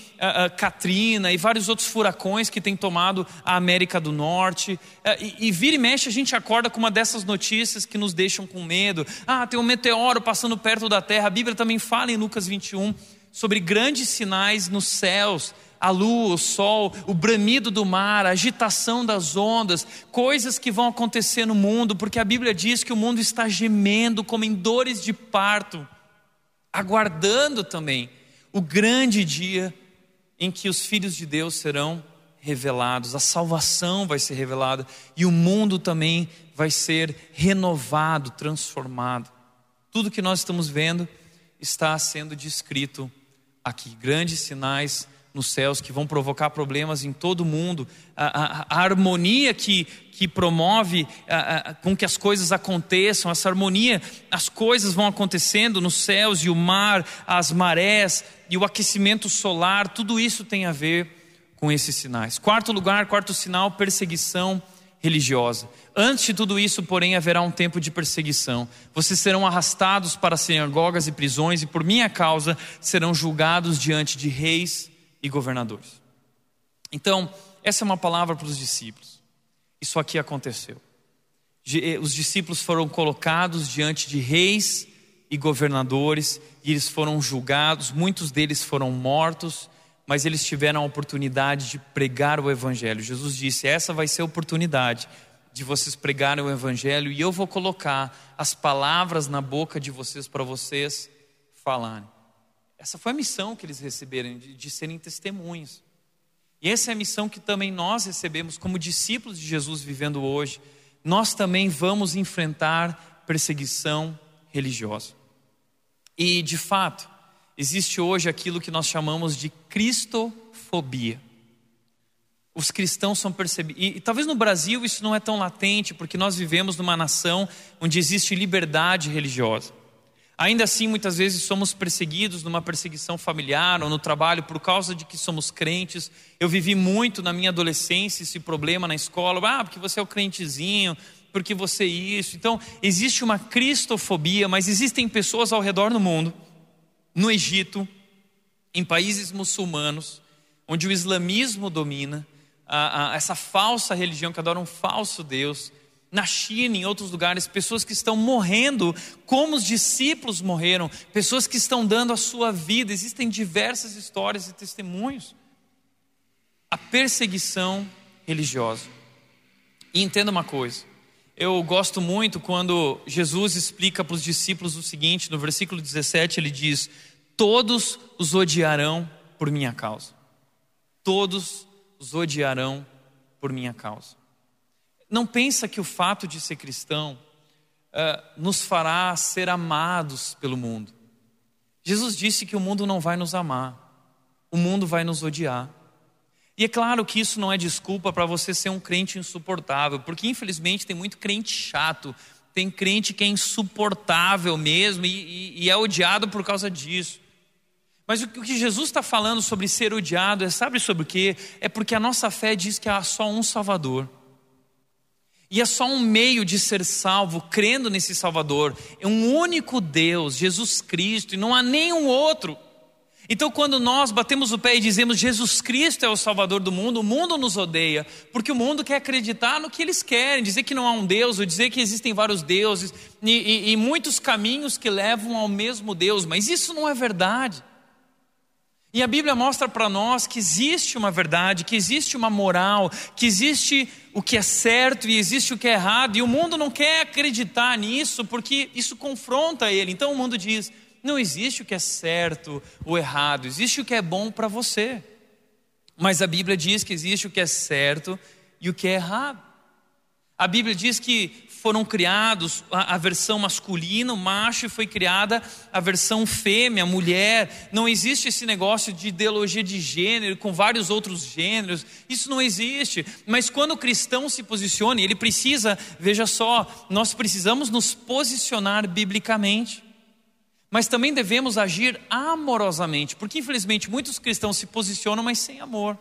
Katrina e vários outros furacões que têm tomado a América do Norte. E, e, vira e mexe a gente acorda com uma dessas notícias que nos deixam com medo. Ah, tem um meteoro passando perto da Terra. A Bíblia também fala em Lucas 21 sobre grandes sinais nos céus, a lua, o sol, o bramido do mar, a agitação das ondas, coisas que vão acontecer no mundo, porque a Bíblia diz que o mundo está gemendo como em dores de parto, aguardando também o grande dia em que os filhos de Deus serão revelados, a salvação vai ser revelada e o mundo também vai ser renovado, transformado. Tudo que nós estamos vendo está sendo descrito aqui grandes sinais nos céus que vão provocar problemas em todo o mundo, a, a, a harmonia que, que promove a, com que as coisas aconteçam, essa harmonia, as coisas vão acontecendo nos céus e o mar, as marés e o aquecimento solar, tudo isso tem a ver com esses sinais. Quarto lugar, quarto sinal, perseguição religiosa. Antes de tudo isso, porém, haverá um tempo de perseguição. Vocês serão arrastados para sinagogas e prisões, e por minha causa serão julgados diante de reis e governadores. Então, essa é uma palavra para os discípulos. Isso aqui aconteceu. Eh, os discípulos foram colocados diante de reis e governadores, e eles foram julgados, muitos deles foram mortos, mas eles tiveram a oportunidade de pregar o Evangelho. Jesus disse: essa vai ser a oportunidade de vocês pregarem o Evangelho, e eu vou colocar as palavras na boca de vocês para vocês falarem. Essa foi a missão que eles receberam, de, de serem testemunhos. E essa é a missão que também nós recebemos como discípulos de Jesus vivendo hoje. Nós também vamos enfrentar perseguição religiosa. E, de fato, existe hoje aquilo que nós chamamos de cristofobia. Os cristãos são percebidos, e, talvez no Brasil isso não é tão latente, porque nós vivemos numa nação onde existe liberdade religiosa. Ainda assim, muitas vezes somos perseguidos numa perseguição familiar ou no trabalho por causa de que somos crentes. Eu vivi muito na minha adolescência esse problema na escola, ah, porque você é o crentezinho, porque você é isso. Então, existe uma cristofobia, mas existem pessoas ao redor do mundo no Egito, em países muçulmanos, onde o islamismo domina, a, a, essa falsa religião que adora um falso Deus, na China, em outros lugares, pessoas que estão morrendo como os discípulos morreram, pessoas que estão dando a sua vida. Existem diversas histórias e testemunhos. A perseguição religiosa. E entenda uma coisa: eu gosto muito quando Jesus explica para os discípulos o seguinte, no versículo 17 ele diz: Todos os odiarão por minha causa. Todos os odiarão por minha causa. Não pensa que o fato de ser cristão uh, nos fará ser amados pelo mundo. Jesus disse que o mundo não vai nos amar, o mundo vai nos odiar. E é claro que isso não é desculpa para você ser um crente insuportável, porque infelizmente tem muito crente chato, tem crente que é insuportável mesmo e, e, e é odiado por causa disso. Mas o que Jesus está falando sobre ser odiado é, sabe sobre o quê? É porque a nossa fé diz que há só um Salvador. E é só um meio de ser salvo, crendo nesse Salvador. É um único Deus, Jesus Cristo, e não há nenhum outro. Então, quando nós batemos o pé e dizemos Jesus Cristo é o Salvador do mundo, o mundo nos odeia, porque o mundo quer acreditar no que eles querem, dizer que não há um Deus, ou dizer que existem vários deuses, e, e, e muitos caminhos que levam ao mesmo Deus, mas isso não é verdade. E a Bíblia mostra para nós que existe uma verdade, que existe uma moral, que existe o que é certo e existe o que é errado, e o mundo não quer acreditar nisso porque isso confronta ele. Então o mundo diz: não existe o que é certo ou errado, existe o que é bom para você. Mas a Bíblia diz que existe o que é certo e o que é errado. A Bíblia diz que foram criados a, a, versão masculina, o macho, e foi criada a versão fêmea, a mulher. Não existe esse negócio de ideologia de gênero com vários outros gêneros. Isso não existe. Mas quando o cristão se posiciona, ele precisa, veja só, nós precisamos nos posicionar biblicamente. Mas também devemos agir amorosamente, porque infelizmente muitos cristãos se posicionam, mas sem amor.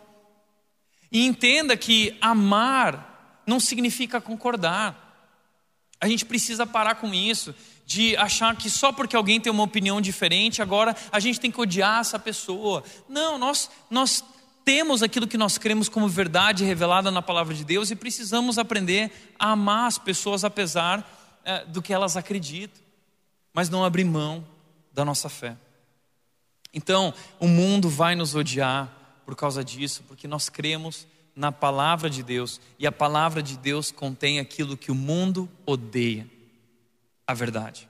E entenda que amar não significa concordar. A gente precisa parar com isso, de achar que só porque alguém tem uma opinião diferente, agora a gente tem que odiar essa pessoa. Não, nós, nós temos aquilo que nós cremos como verdade revelada na palavra de Deus e precisamos aprender a amar as pessoas apesar é, do que elas acreditam, mas não abrir mão da nossa fé. Então, o mundo vai nos odiar por causa disso, porque nós cremos na palavra de Deus, e a palavra de Deus contém aquilo que o mundo odeia a verdade.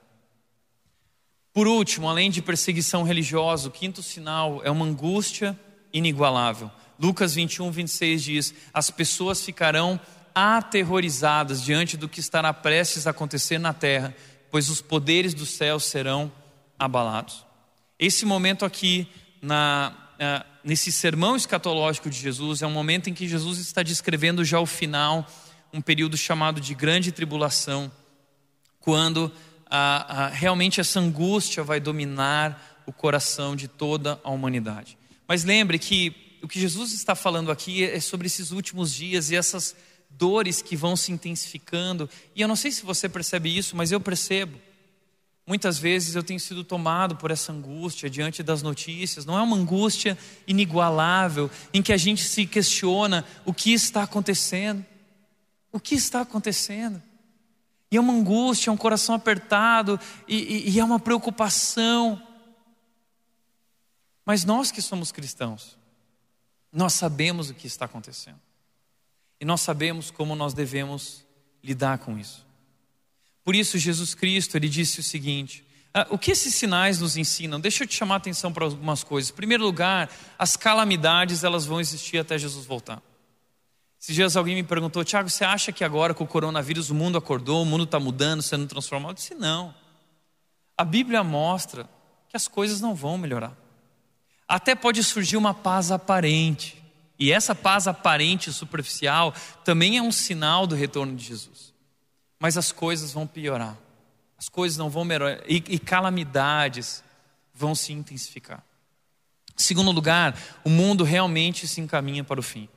Por último, além de perseguição religiosa, o quinto sinal é uma angústia inigualável. Lucas 21, 26 diz: As pessoas ficarão aterrorizadas diante do que estará prestes a acontecer na terra, pois os poderes do céu serão abalados. Esse momento aqui na, uh, nesse sermão escatológico de Jesus, é um momento em que Jesus está descrevendo já o final, um período chamado de grande tribulação, quando realmente essa angústia vai dominar o coração de toda a humanidade. Mas lembre que o que Jesus está falando aqui é sobre esses últimos dias e essas dores que vão se intensificando. E eu não sei se você percebe isso, mas eu percebo. Muitas vezes eu tenho sido tomado por essa angústia diante das notícias. Não é uma angústia inigualável em que a gente se questiona o que está acontecendo. O que está acontecendo? E é uma angústia, é um coração apertado e, e, e é uma preocupação. Mas nós que somos cristãos, nós sabemos o que está acontecendo. E nós sabemos como nós devemos lidar com isso. Por isso, Jesus Cristo, ele disse o seguinte: ah, o que esses sinais nos ensinam? Deixa eu te chamar a atenção para algumas coisas. Em primeiro lugar, as calamidades elas vão existir até Jesus voltar. Esses dias alguém me perguntou, Tiago, você acha que agora com o coronavírus o mundo acordou, o mundo está mudando, sendo transformado? Eu disse, não. A Bíblia mostra que as coisas não vão melhorar. Até pode surgir uma paz aparente. E essa paz aparente e superficial também é um sinal do retorno de Jesus mas as coisas vão piorar, as coisas não vão melhorar e, e calamidades vão se intensificar. Segundo lugar, o mundo realmente se encaminha para o fim.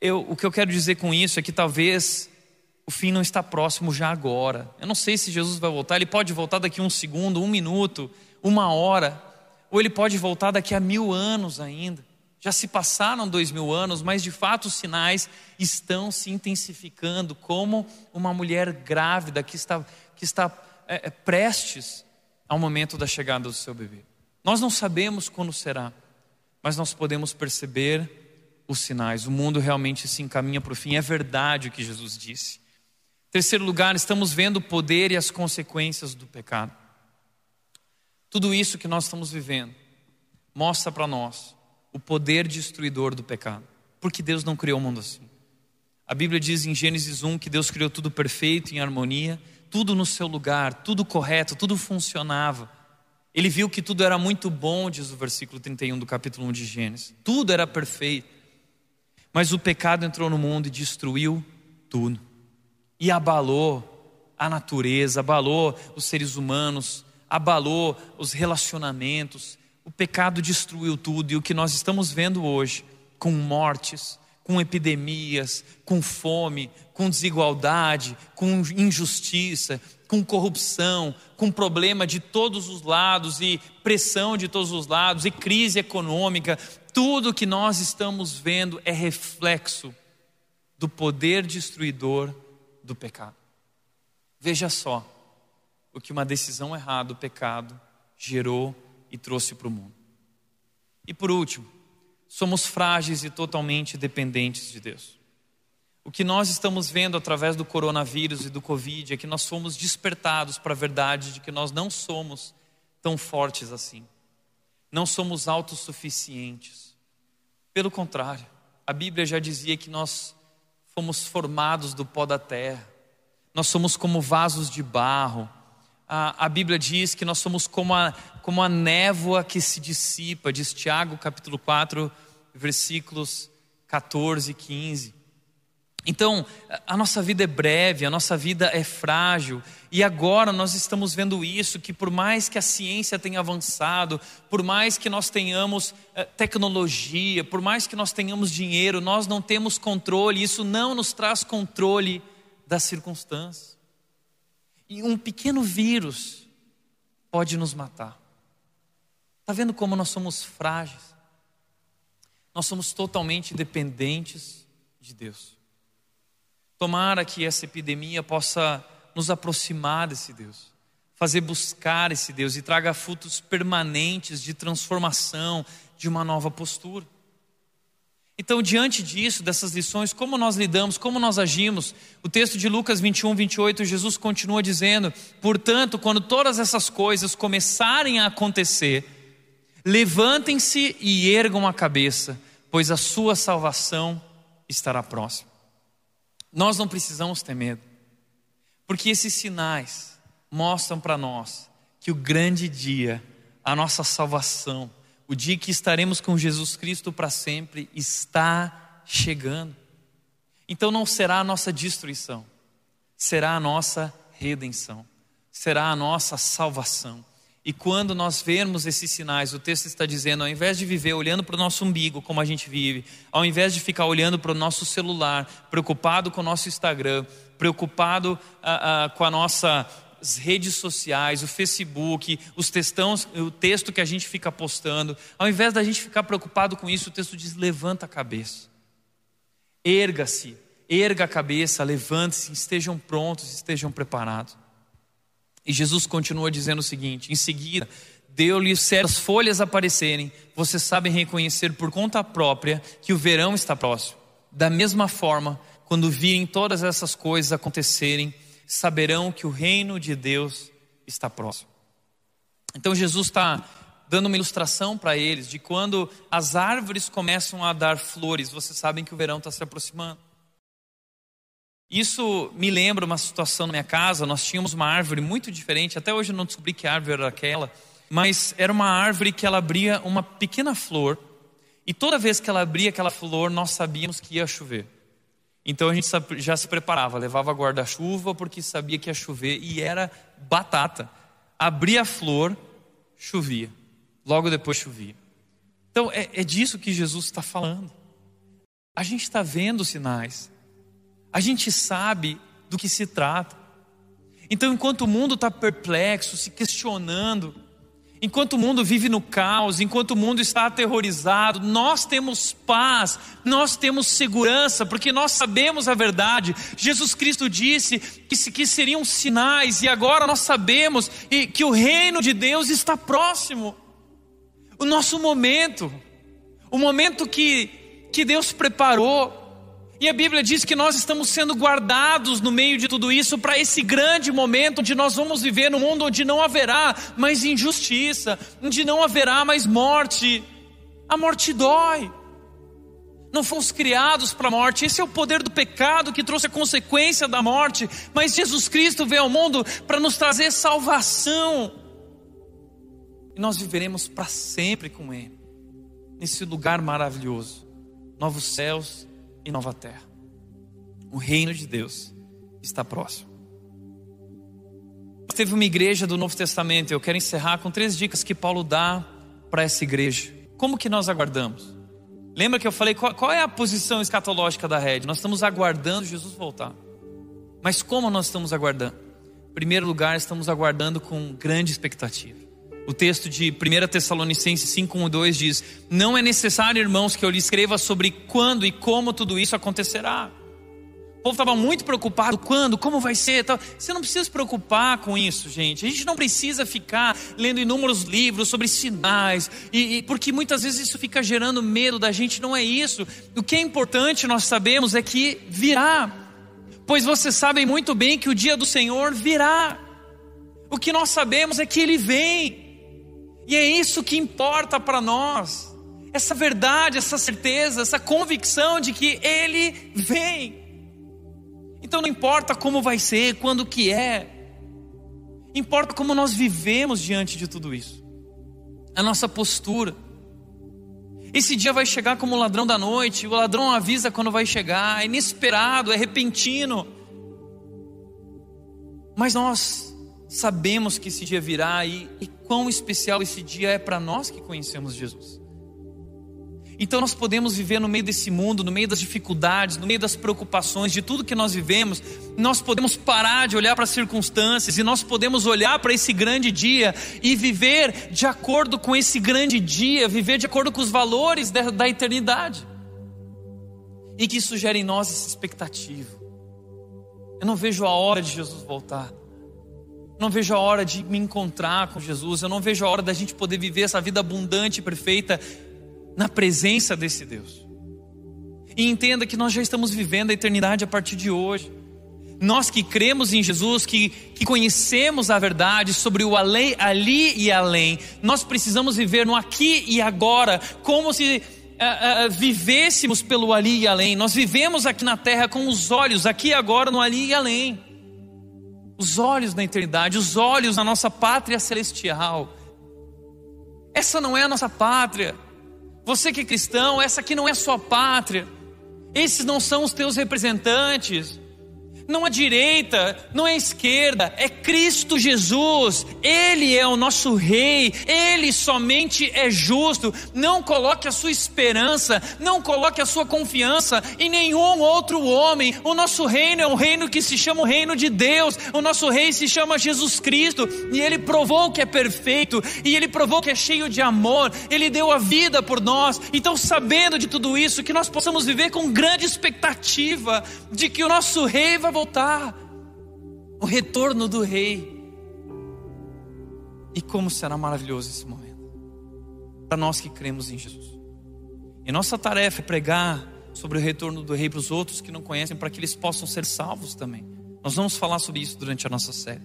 Eu, o que eu quero dizer com isso é que talvez o fim não está próximo já agora. Eu não sei se Jesus vai voltar, ele pode voltar daqui um segundo, um minuto, uma hora, ou ele pode voltar daqui a mil anos ainda. Já se passaram dois mil anos, mas de fato os sinais estão se intensificando, como uma mulher grávida que está, que está é, é, prestes ao momento da chegada do seu bebê. Nós não sabemos quando será, mas nós podemos perceber os sinais. O mundo realmente se encaminha para o fim. É verdade o que Jesus disse. Terceiro lugar, estamos vendo o poder e as consequências do pecado. Tudo isso que nós estamos vivendo mostra para nós o poder destruidor do pecado. Porque Deus não criou o mundo assim. A Bíblia diz em Gênesis 1 que Deus criou tudo perfeito, em harmonia, tudo no seu lugar, tudo correto, tudo funcionava. Ele viu que tudo era muito bom, diz o versículo 31 do capítulo 1 de Gênesis. Tudo era perfeito. Mas o pecado entrou no mundo e destruiu tudo. E abalou a natureza, abalou os seres humanos, abalou os relacionamentos. O pecado destruiu tudo e o que nós estamos vendo hoje, com mortes, com epidemias, com fome, com desigualdade, com injustiça, com corrupção, com problema de todos os lados e pressão de todos os lados e crise econômica, tudo que nós estamos vendo é reflexo do poder destruidor do pecado. Veja só o que uma decisão errada, o pecado, gerou e trouxe para o mundo. E por último, somos frágeis e totalmente dependentes de Deus. O que nós estamos vendo através do coronavírus e do Covid é que nós fomos despertados para a verdade de que nós não somos tão fortes assim. Não somos autossuficientes. Pelo contrário, a Bíblia já dizia que nós fomos formados do pó da terra. Nós somos como vasos de barro. A, a Bíblia diz que nós somos como a, como a névoa que se dissipa, diz Tiago capítulo 4, versículos 14 e 15. Então, a nossa vida é breve, a nossa vida é frágil, e agora nós estamos vendo isso: que por mais que a ciência tenha avançado, por mais que nós tenhamos eh, tecnologia, por mais que nós tenhamos dinheiro, nós não temos controle, isso não nos traz controle das circunstâncias. E um pequeno vírus pode nos matar. Está vendo como nós somos frágeis? Nós somos totalmente dependentes de Deus. Tomara que essa epidemia possa nos aproximar desse Deus, fazer buscar esse Deus e traga frutos permanentes de transformação, de uma nova postura. Então, diante disso, dessas lições, como nós lidamos, como nós agimos, o texto de Lucas 21, 28, Jesus continua dizendo: Portanto, quando todas essas coisas começarem a acontecer, levantem-se e ergam a cabeça, pois a sua salvação estará próxima. Nós não precisamos ter medo, porque esses sinais mostram para nós que o grande dia, a nossa salvação, o dia que estaremos com Jesus Cristo para sempre, está chegando. Então não será a nossa destruição, será a nossa redenção, será a nossa salvação. E quando nós vermos esses sinais, o texto está dizendo, ao invés de viver olhando para o nosso umbigo, como a gente vive, ao invés de ficar olhando para o nosso celular, preocupado com o nosso Instagram, preocupado ah, ah, com a nossa redes sociais, o Facebook, os textões, o texto que a gente fica postando, ao invés da gente ficar preocupado com isso, o texto diz: levanta a cabeça, erga-se, erga a cabeça, levante-se, estejam prontos, estejam preparados. E Jesus continua dizendo o seguinte: em seguida, deu-lhe certas folhas aparecerem, vocês sabem reconhecer por conta própria que o verão está próximo. Da mesma forma, quando virem todas essas coisas acontecerem, saberão que o reino de Deus está próximo. Então Jesus está dando uma ilustração para eles de quando as árvores começam a dar flores, vocês sabem que o verão está se aproximando. Isso me lembra uma situação na minha casa. Nós tínhamos uma árvore muito diferente. Até hoje eu não descobri que árvore era aquela, mas era uma árvore que ela abria uma pequena flor. E toda vez que ela abria aquela flor, nós sabíamos que ia chover. Então a gente já se preparava, levava guarda-chuva porque sabia que ia chover e era batata. Abria a flor, chovia. Logo depois chovia. Então é, é disso que Jesus está falando. A gente está vendo sinais. A gente sabe do que se trata. Então, enquanto o mundo está perplexo, se questionando, enquanto o mundo vive no caos, enquanto o mundo está aterrorizado, nós temos paz, nós temos segurança, porque nós sabemos a verdade. Jesus Cristo disse que, seriam sinais, e agora nós sabemos que o reino de Deus está próximo. O nosso momento, o momento que, que Deus preparou, e a Bíblia diz que nós estamos sendo guardados no meio de tudo isso para esse grande momento onde nós vamos viver num mundo onde não haverá mais injustiça, onde não haverá mais morte. A morte dói. Não fomos criados para a morte. Esse é o poder do pecado que trouxe a consequência da morte. Mas Jesus Cristo veio ao mundo para nos trazer salvação. E nós viveremos para sempre com Ele, nesse lugar maravilhoso novos céus e nova terra. O reino de Deus está próximo. Teve uma igreja do Novo Testamento, eu quero encerrar com três dicas que Paulo dá para essa igreja. Como que nós aguardamos? Lembra que eu falei qual, qual, é a posição escatológica da rede? Nós estamos aguardando Jesus voltar. Mas como nós estamos aguardando? Em primeiro lugar, estamos aguardando com grande expectativa. O texto de 1 Tessalonicenses 5, 1 e 2 diz: Não é necessário, irmãos, que eu lhe escreva sobre quando e como tudo isso acontecerá. O povo estava muito preocupado, quando, como vai ser. Você não precisa se preocupar com isso, gente. A gente não precisa ficar lendo inúmeros livros sobre sinais, e, e, porque muitas vezes isso fica gerando medo da gente. Não é isso. O que é importante nós sabemos é que virá, pois vocês sabem muito bem que o dia do Senhor virá. O que nós sabemos é que Ele vem, e é isso que importa para nós. Essa verdade, essa certeza, essa convicção de que Ele vem. Então não importa como vai ser, quando que é. Importa como nós vivemos diante de tudo isso. A nossa postura. Esse dia vai chegar como o ladrão da noite, o ladrão avisa quando vai chegar, é inesperado, é repentino. Mas nós sabemos que esse dia virá e, e quão especial esse dia é para nós que conhecemos Jesus. Então nós podemos viver no meio desse mundo, no meio das dificuldades, no meio das preocupações, de tudo que nós vivemos, nós podemos parar de olhar para as circunstâncias e nós podemos olhar para esse grande dia e viver de acordo com esse grande dia, viver de acordo com os valores da, da eternidade. E que isso gere em nós essa expectativa. Eu não vejo a hora de Jesus voltar. Não vejo a hora de me encontrar com Jesus. Eu não vejo a hora da gente poder viver essa vida abundante e perfeita na presença desse Deus. E entenda que nós já estamos vivendo a eternidade a partir de hoje. Nós que cremos em Jesus, que, que conhecemos a verdade sobre o além, ali e além, nós precisamos viver no aqui e agora, como se uh, uh, vivêssemos pelo ali e além. Nós vivemos aqui na terra com os olhos, aqui e agora, no ali e além. Os olhos na eternidade, os olhos na nossa pátria celestial. Essa não é a nossa pátria. Você que é cristão, essa aqui não é sua pátria. Esses não são os teus representantes não a direita, não é a esquerda, é Cristo Jesus. Ele é o nosso Rei, Ele somente é justo. Não coloque a sua esperança, não coloque a sua confiança em nenhum outro homem. O nosso reino é um reino que se chama o reino de Deus. O nosso Rei se chama Jesus Cristo e Ele provou que é perfeito e Ele provou que é cheio de amor. Ele deu a vida por nós. Então, sabendo de tudo isso, que nós possamos viver com grande expectativa de que o nosso Rei vai voltar o retorno do rei. E como será maravilhoso esse momento para nós que cremos em Jesus. E nossa tarefa é pregar sobre o retorno do rei para os outros que não conhecem, para que eles possam ser salvos também. Nós vamos falar sobre isso durante a nossa série.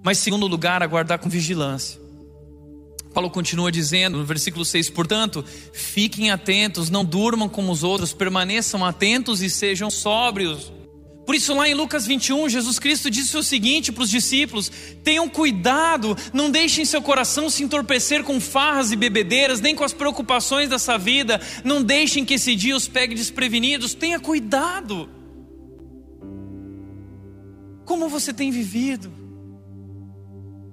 Mas, segundo lugar, aguardar com vigilância. Paulo continua dizendo no versículo 6: Portanto, fiquem atentos, não durmam como os outros, permaneçam atentos e sejam sóbrios. Por isso, lá em Lucas 21, Jesus Cristo disse o seguinte para os discípulos: tenham cuidado, não deixem seu coração se entorpecer com farras e bebedeiras, nem com as preocupações dessa vida, não deixem que esse dia os pegue desprevenidos, tenha cuidado. Como você tem vivido?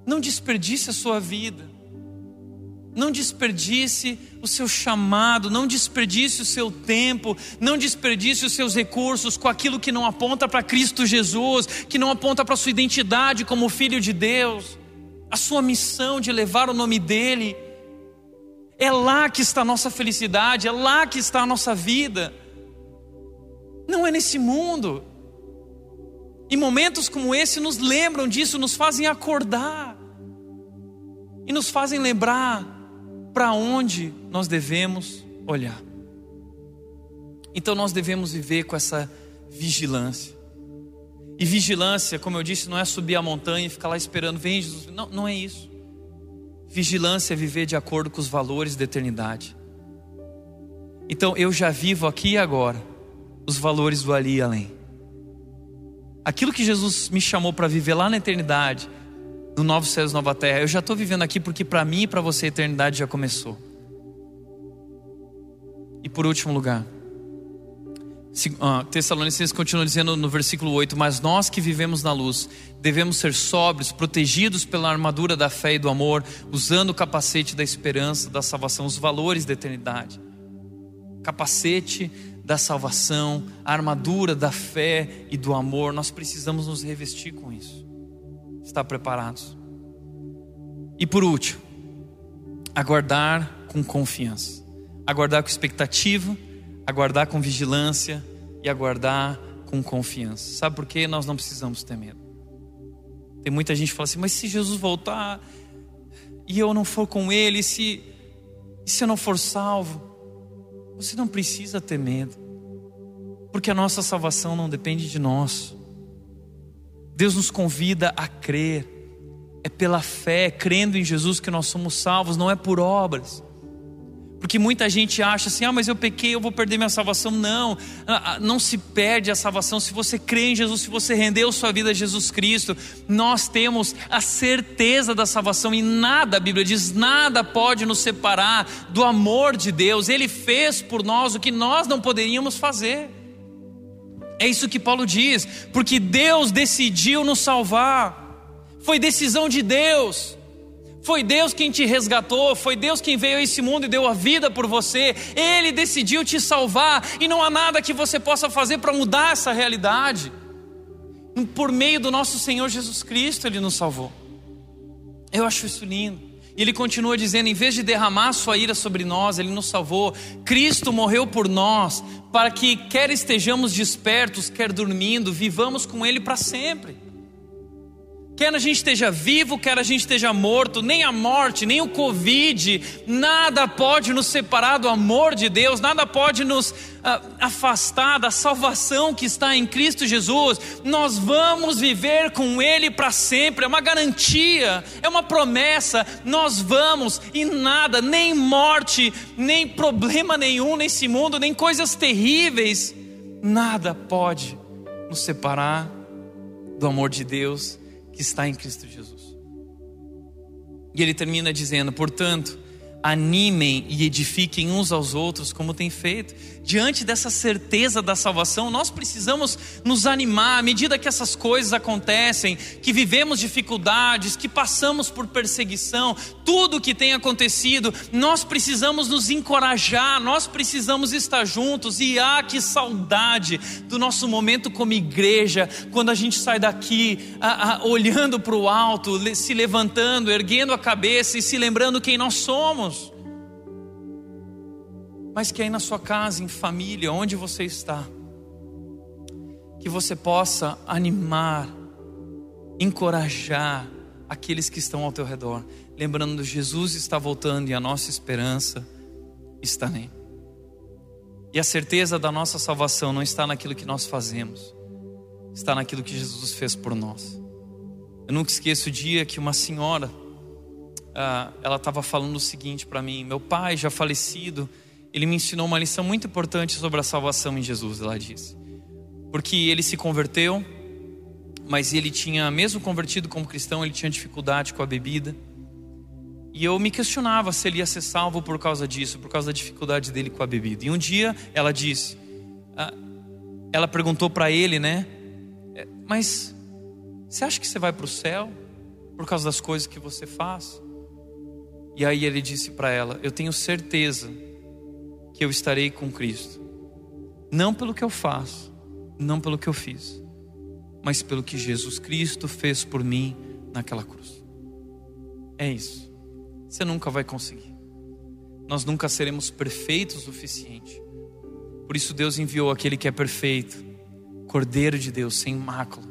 Não desperdice a sua vida. Não desperdice o seu chamado, não desperdice o seu tempo, não desperdice os seus recursos com aquilo que não aponta para Cristo Jesus, que não aponta para a sua identidade como filho de Deus, a sua missão de levar o nome dEle. É lá que está a nossa felicidade, é lá que está a nossa vida. Não é nesse mundo. E momentos como esse nos lembram disso, nos fazem acordar e nos fazem lembrar para onde nós devemos olhar. Então nós devemos viver com essa vigilância. E vigilância, como eu disse, não é subir a montanha e ficar lá esperando, vem Jesus. Não, não é isso. Vigilância é viver de acordo com os valores da eternidade. Então eu já vivo aqui e agora os valores do ali e além. Aquilo que Jesus me chamou para viver lá na eternidade, no novo céus, nova terra, eu já estou vivendo aqui porque para mim e para você a eternidade já começou. E por último lugar, Tessalonicenses continua dizendo no versículo 8: Mas nós que vivemos na luz, devemos ser sóbrios, protegidos pela armadura da fé e do amor, usando o capacete da esperança, da salvação, os valores da eternidade. Capacete da salvação, a armadura da fé e do amor, nós precisamos nos revestir com isso. Estar preparados. E por último, aguardar com confiança, aguardar com expectativa aguardar com vigilância e aguardar com confiança. Sabe por que nós não precisamos ter medo? Tem muita gente que fala assim, mas se Jesus voltar e eu não for com Ele, se, e se eu não for salvo? Você não precisa ter medo, porque a nossa salvação não depende de nós. Deus nos convida a crer, é pela fé, crendo em Jesus que nós somos salvos, não é por obras. Porque muita gente acha assim: ah, mas eu pequei, eu vou perder minha salvação. Não, ah, ah, não se perde a salvação se você crê em Jesus, se você rendeu sua vida a Jesus Cristo. Nós temos a certeza da salvação e nada, a Bíblia diz, nada pode nos separar do amor de Deus. Ele fez por nós o que nós não poderíamos fazer. É isso que Paulo diz, porque Deus decidiu nos salvar, foi decisão de Deus. Foi Deus quem te resgatou, foi Deus quem veio a esse mundo e deu a vida por você. Ele decidiu te salvar e não há nada que você possa fazer para mudar essa realidade. Por meio do nosso Senhor Jesus Cristo, Ele nos salvou. Eu acho isso lindo. E ele continua dizendo: em vez de derramar sua ira sobre nós, ele nos salvou. Cristo morreu por nós, para que, quer estejamos despertos, quer dormindo, vivamos com Ele para sempre. Quer a gente esteja vivo, quer a gente esteja morto, nem a morte, nem o Covid, nada pode nos separar do amor de Deus, nada pode nos uh, afastar da salvação que está em Cristo Jesus. Nós vamos viver com Ele para sempre, é uma garantia, é uma promessa. Nós vamos e nada, nem morte, nem problema nenhum nesse mundo, nem coisas terríveis, nada pode nos separar do amor de Deus está em Cristo Jesus. E ele termina dizendo: portanto, animem e edifiquem uns aos outros, como tem feito. Diante dessa certeza da salvação, nós precisamos nos animar à medida que essas coisas acontecem, que vivemos dificuldades, que passamos por perseguição, tudo que tem acontecido, nós precisamos nos encorajar, nós precisamos estar juntos. E ah, que saudade do nosso momento como igreja, quando a gente sai daqui olhando para o alto, se levantando, erguendo a cabeça e se lembrando quem nós somos mas que aí na sua casa, em família, onde você está, que você possa animar, encorajar aqueles que estão ao teu redor, lembrando Jesus está voltando e a nossa esperança está nele. E a certeza da nossa salvação não está naquilo que nós fazemos, está naquilo que Jesus fez por nós. Eu nunca esqueço o dia que uma senhora, ah, ela estava falando o seguinte para mim: meu pai já falecido, ele me ensinou uma lição muito importante sobre a salvação em Jesus, ela disse. Porque ele se converteu, mas ele tinha, mesmo convertido como cristão, ele tinha dificuldade com a bebida. E eu me questionava se ele ia ser salvo por causa disso, por causa da dificuldade dele com a bebida. E um dia ela disse, ah, ela perguntou para ele, né? É, mas você acha que você vai para o céu por causa das coisas que você faz? E aí ele disse para ela: Eu tenho certeza que eu estarei com Cristo. Não pelo que eu faço, não pelo que eu fiz, mas pelo que Jesus Cristo fez por mim naquela cruz. É isso. Você nunca vai conseguir. Nós nunca seremos perfeitos o suficiente. Por isso Deus enviou aquele que é perfeito, Cordeiro de Deus, sem mácula.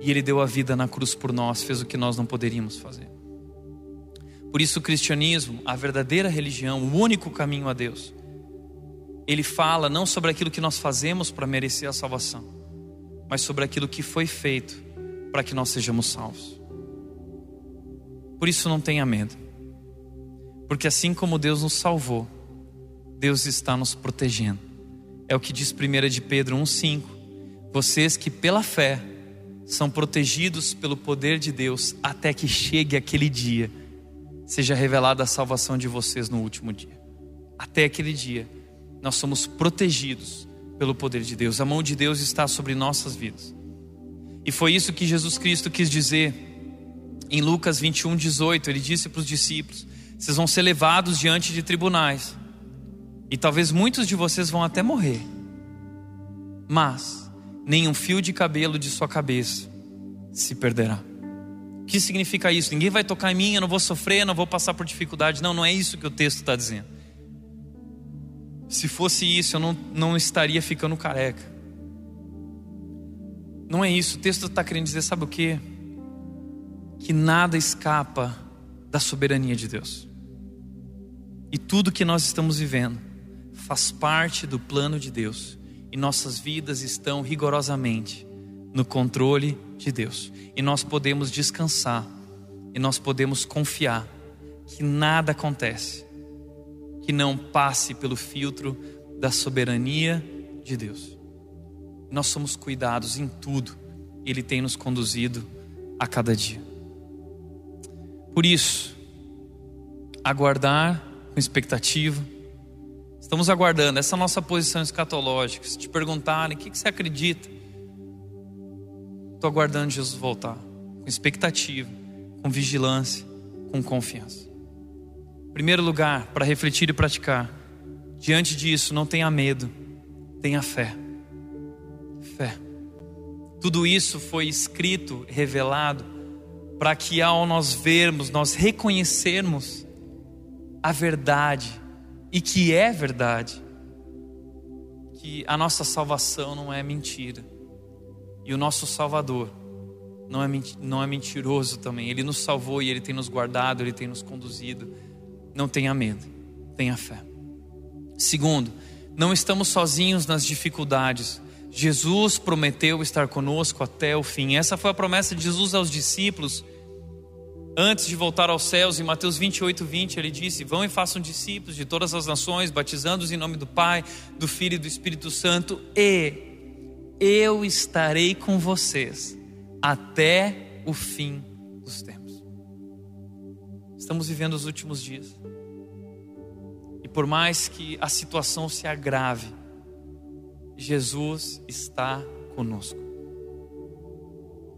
E ele deu a vida na cruz por nós, fez o que nós não poderíamos fazer. Por isso o cristianismo, a verdadeira religião, o único caminho a Deus, ele fala não sobre aquilo que nós fazemos para merecer a salvação, mas sobre aquilo que foi feito para que nós sejamos salvos. Por isso não tenha medo, porque assim como Deus nos salvou, Deus está nos protegendo. É o que diz 1 de Pedro 1,5. Vocês que pela fé são protegidos pelo poder de Deus até que chegue aquele dia, seja revelada a salvação de vocês no último dia. Até aquele dia, nós somos protegidos pelo poder de Deus. A mão de Deus está sobre nossas vidas. E foi isso que Jesus Cristo quis dizer em Lucas 21, 18. Ele disse para os discípulos: Vocês vão ser levados diante de tribunais, e talvez muitos de vocês vão até morrer, mas nenhum fio de cabelo de sua cabeça se perderá. O que significa isso? Ninguém vai tocar em mim, eu não vou sofrer, não vou passar por dificuldade. Não, não é isso que o texto está dizendo. Se fosse isso, eu não, não estaria ficando careca. Não é isso. O texto está querendo dizer, sabe o que? Que nada escapa da soberania de Deus. E tudo que nós estamos vivendo faz parte do plano de Deus. E nossas vidas estão rigorosamente no controle de Deus. E nós podemos descansar. E nós podemos confiar que nada acontece que não passe pelo filtro da soberania de Deus. Nós somos cuidados em tudo, Ele tem nos conduzido a cada dia. Por isso, aguardar com expectativa. Estamos aguardando essa nossa posição escatológica. Se te perguntarem o que você acredita, estou aguardando Jesus voltar com expectativa, com vigilância, com confiança. Primeiro lugar, para refletir e praticar. Diante disso, não tenha medo, tenha fé. Fé. Tudo isso foi escrito, revelado, para que ao nós vermos, nós reconhecermos a verdade, e que é verdade, que a nossa salvação não é mentira, e o nosso Salvador não é, não é mentiroso também, Ele nos salvou e Ele tem nos guardado, Ele tem nos conduzido não tenha medo, tenha fé. Segundo, não estamos sozinhos nas dificuldades. Jesus prometeu estar conosco até o fim. Essa foi a promessa de Jesus aos discípulos antes de voltar aos céus. Em Mateus 28, 20, ele disse: Vão e façam discípulos de todas as nações, batizando-os em nome do Pai, do Filho e do Espírito Santo, e eu estarei com vocês até o fim dos tempos. Estamos vivendo os últimos dias. E por mais que a situação se agrave, Jesus está conosco.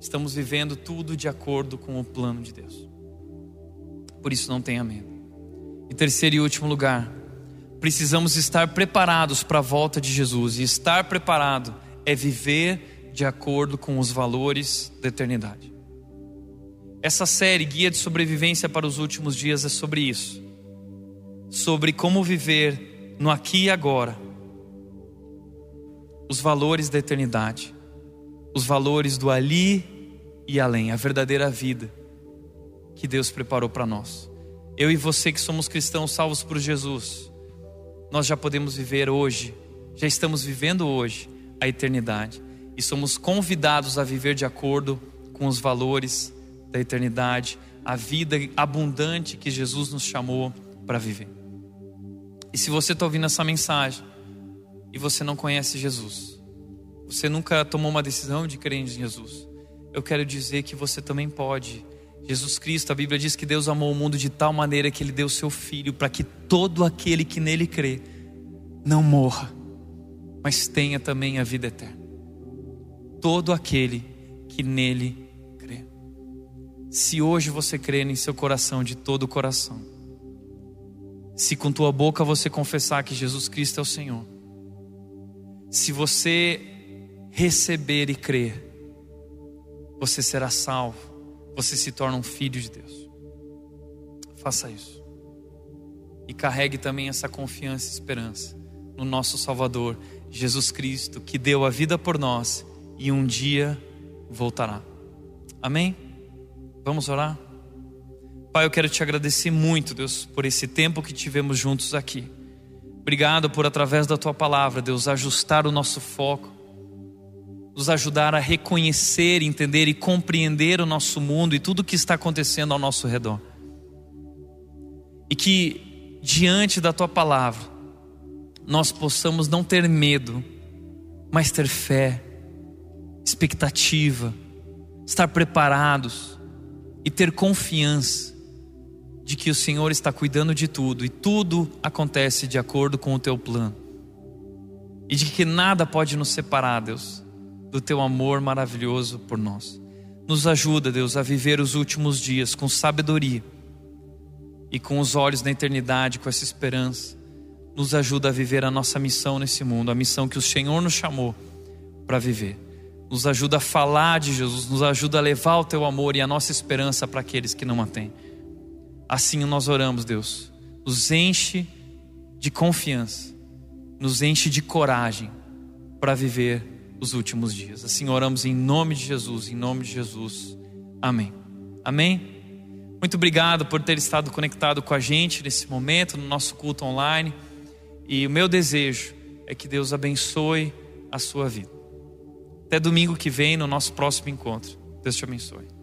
Estamos vivendo tudo de acordo com o plano de Deus. Por isso não tenha medo. Em terceiro e último lugar, precisamos estar preparados para a volta de Jesus. E estar preparado é viver de acordo com os valores da eternidade. Essa série, Guia de Sobrevivência para os Últimos Dias, é sobre isso. Sobre como viver no aqui e agora. Os valores da eternidade. Os valores do ali e além. A verdadeira vida que Deus preparou para nós. Eu e você que somos cristãos salvos por Jesus, nós já podemos viver hoje, já estamos vivendo hoje a eternidade e somos convidados a viver de acordo com os valores da eternidade, a vida abundante que Jesus nos chamou para viver. E se você está ouvindo essa mensagem e você não conhece Jesus, você nunca tomou uma decisão de crer em Jesus, eu quero dizer que você também pode. Jesus Cristo, a Bíblia diz que Deus amou o mundo de tal maneira que Ele deu seu Filho para que todo aquele que nele crê não morra, mas tenha também a vida eterna. Todo aquele que nele se hoje você crer em seu coração de todo o coração, se com tua boca você confessar que Jesus Cristo é o Senhor, se você receber e crer, você será salvo, você se torna um filho de Deus. Faça isso. E carregue também essa confiança e esperança no nosso Salvador, Jesus Cristo, que deu a vida por nós e um dia voltará. Amém? Vamos orar? Pai, eu quero te agradecer muito, Deus, por esse tempo que tivemos juntos aqui. Obrigado por, através da tua palavra, Deus, ajustar o nosso foco, nos ajudar a reconhecer, entender e compreender o nosso mundo e tudo o que está acontecendo ao nosso redor. E que, diante da tua palavra, nós possamos não ter medo, mas ter fé, expectativa, estar preparados e ter confiança de que o Senhor está cuidando de tudo e tudo acontece de acordo com o teu plano. E de que nada pode nos separar, Deus, do teu amor maravilhoso por nós. Nos ajuda, Deus, a viver os últimos dias com sabedoria e com os olhos na eternidade, com essa esperança. Nos ajuda a viver a nossa missão nesse mundo, a missão que o Senhor nos chamou para viver. Nos ajuda a falar de Jesus, nos ajuda a levar o teu amor e a nossa esperança para aqueles que não a têm. Assim nós oramos, Deus. Nos enche de confiança, nos enche de coragem para viver os últimos dias. Assim oramos em nome de Jesus, em nome de Jesus. Amém. Amém. Muito obrigado por ter estado conectado com a gente nesse momento, no nosso culto online. E o meu desejo é que Deus abençoe a sua vida. Até domingo que vem, no nosso próximo encontro. Deus te abençoe.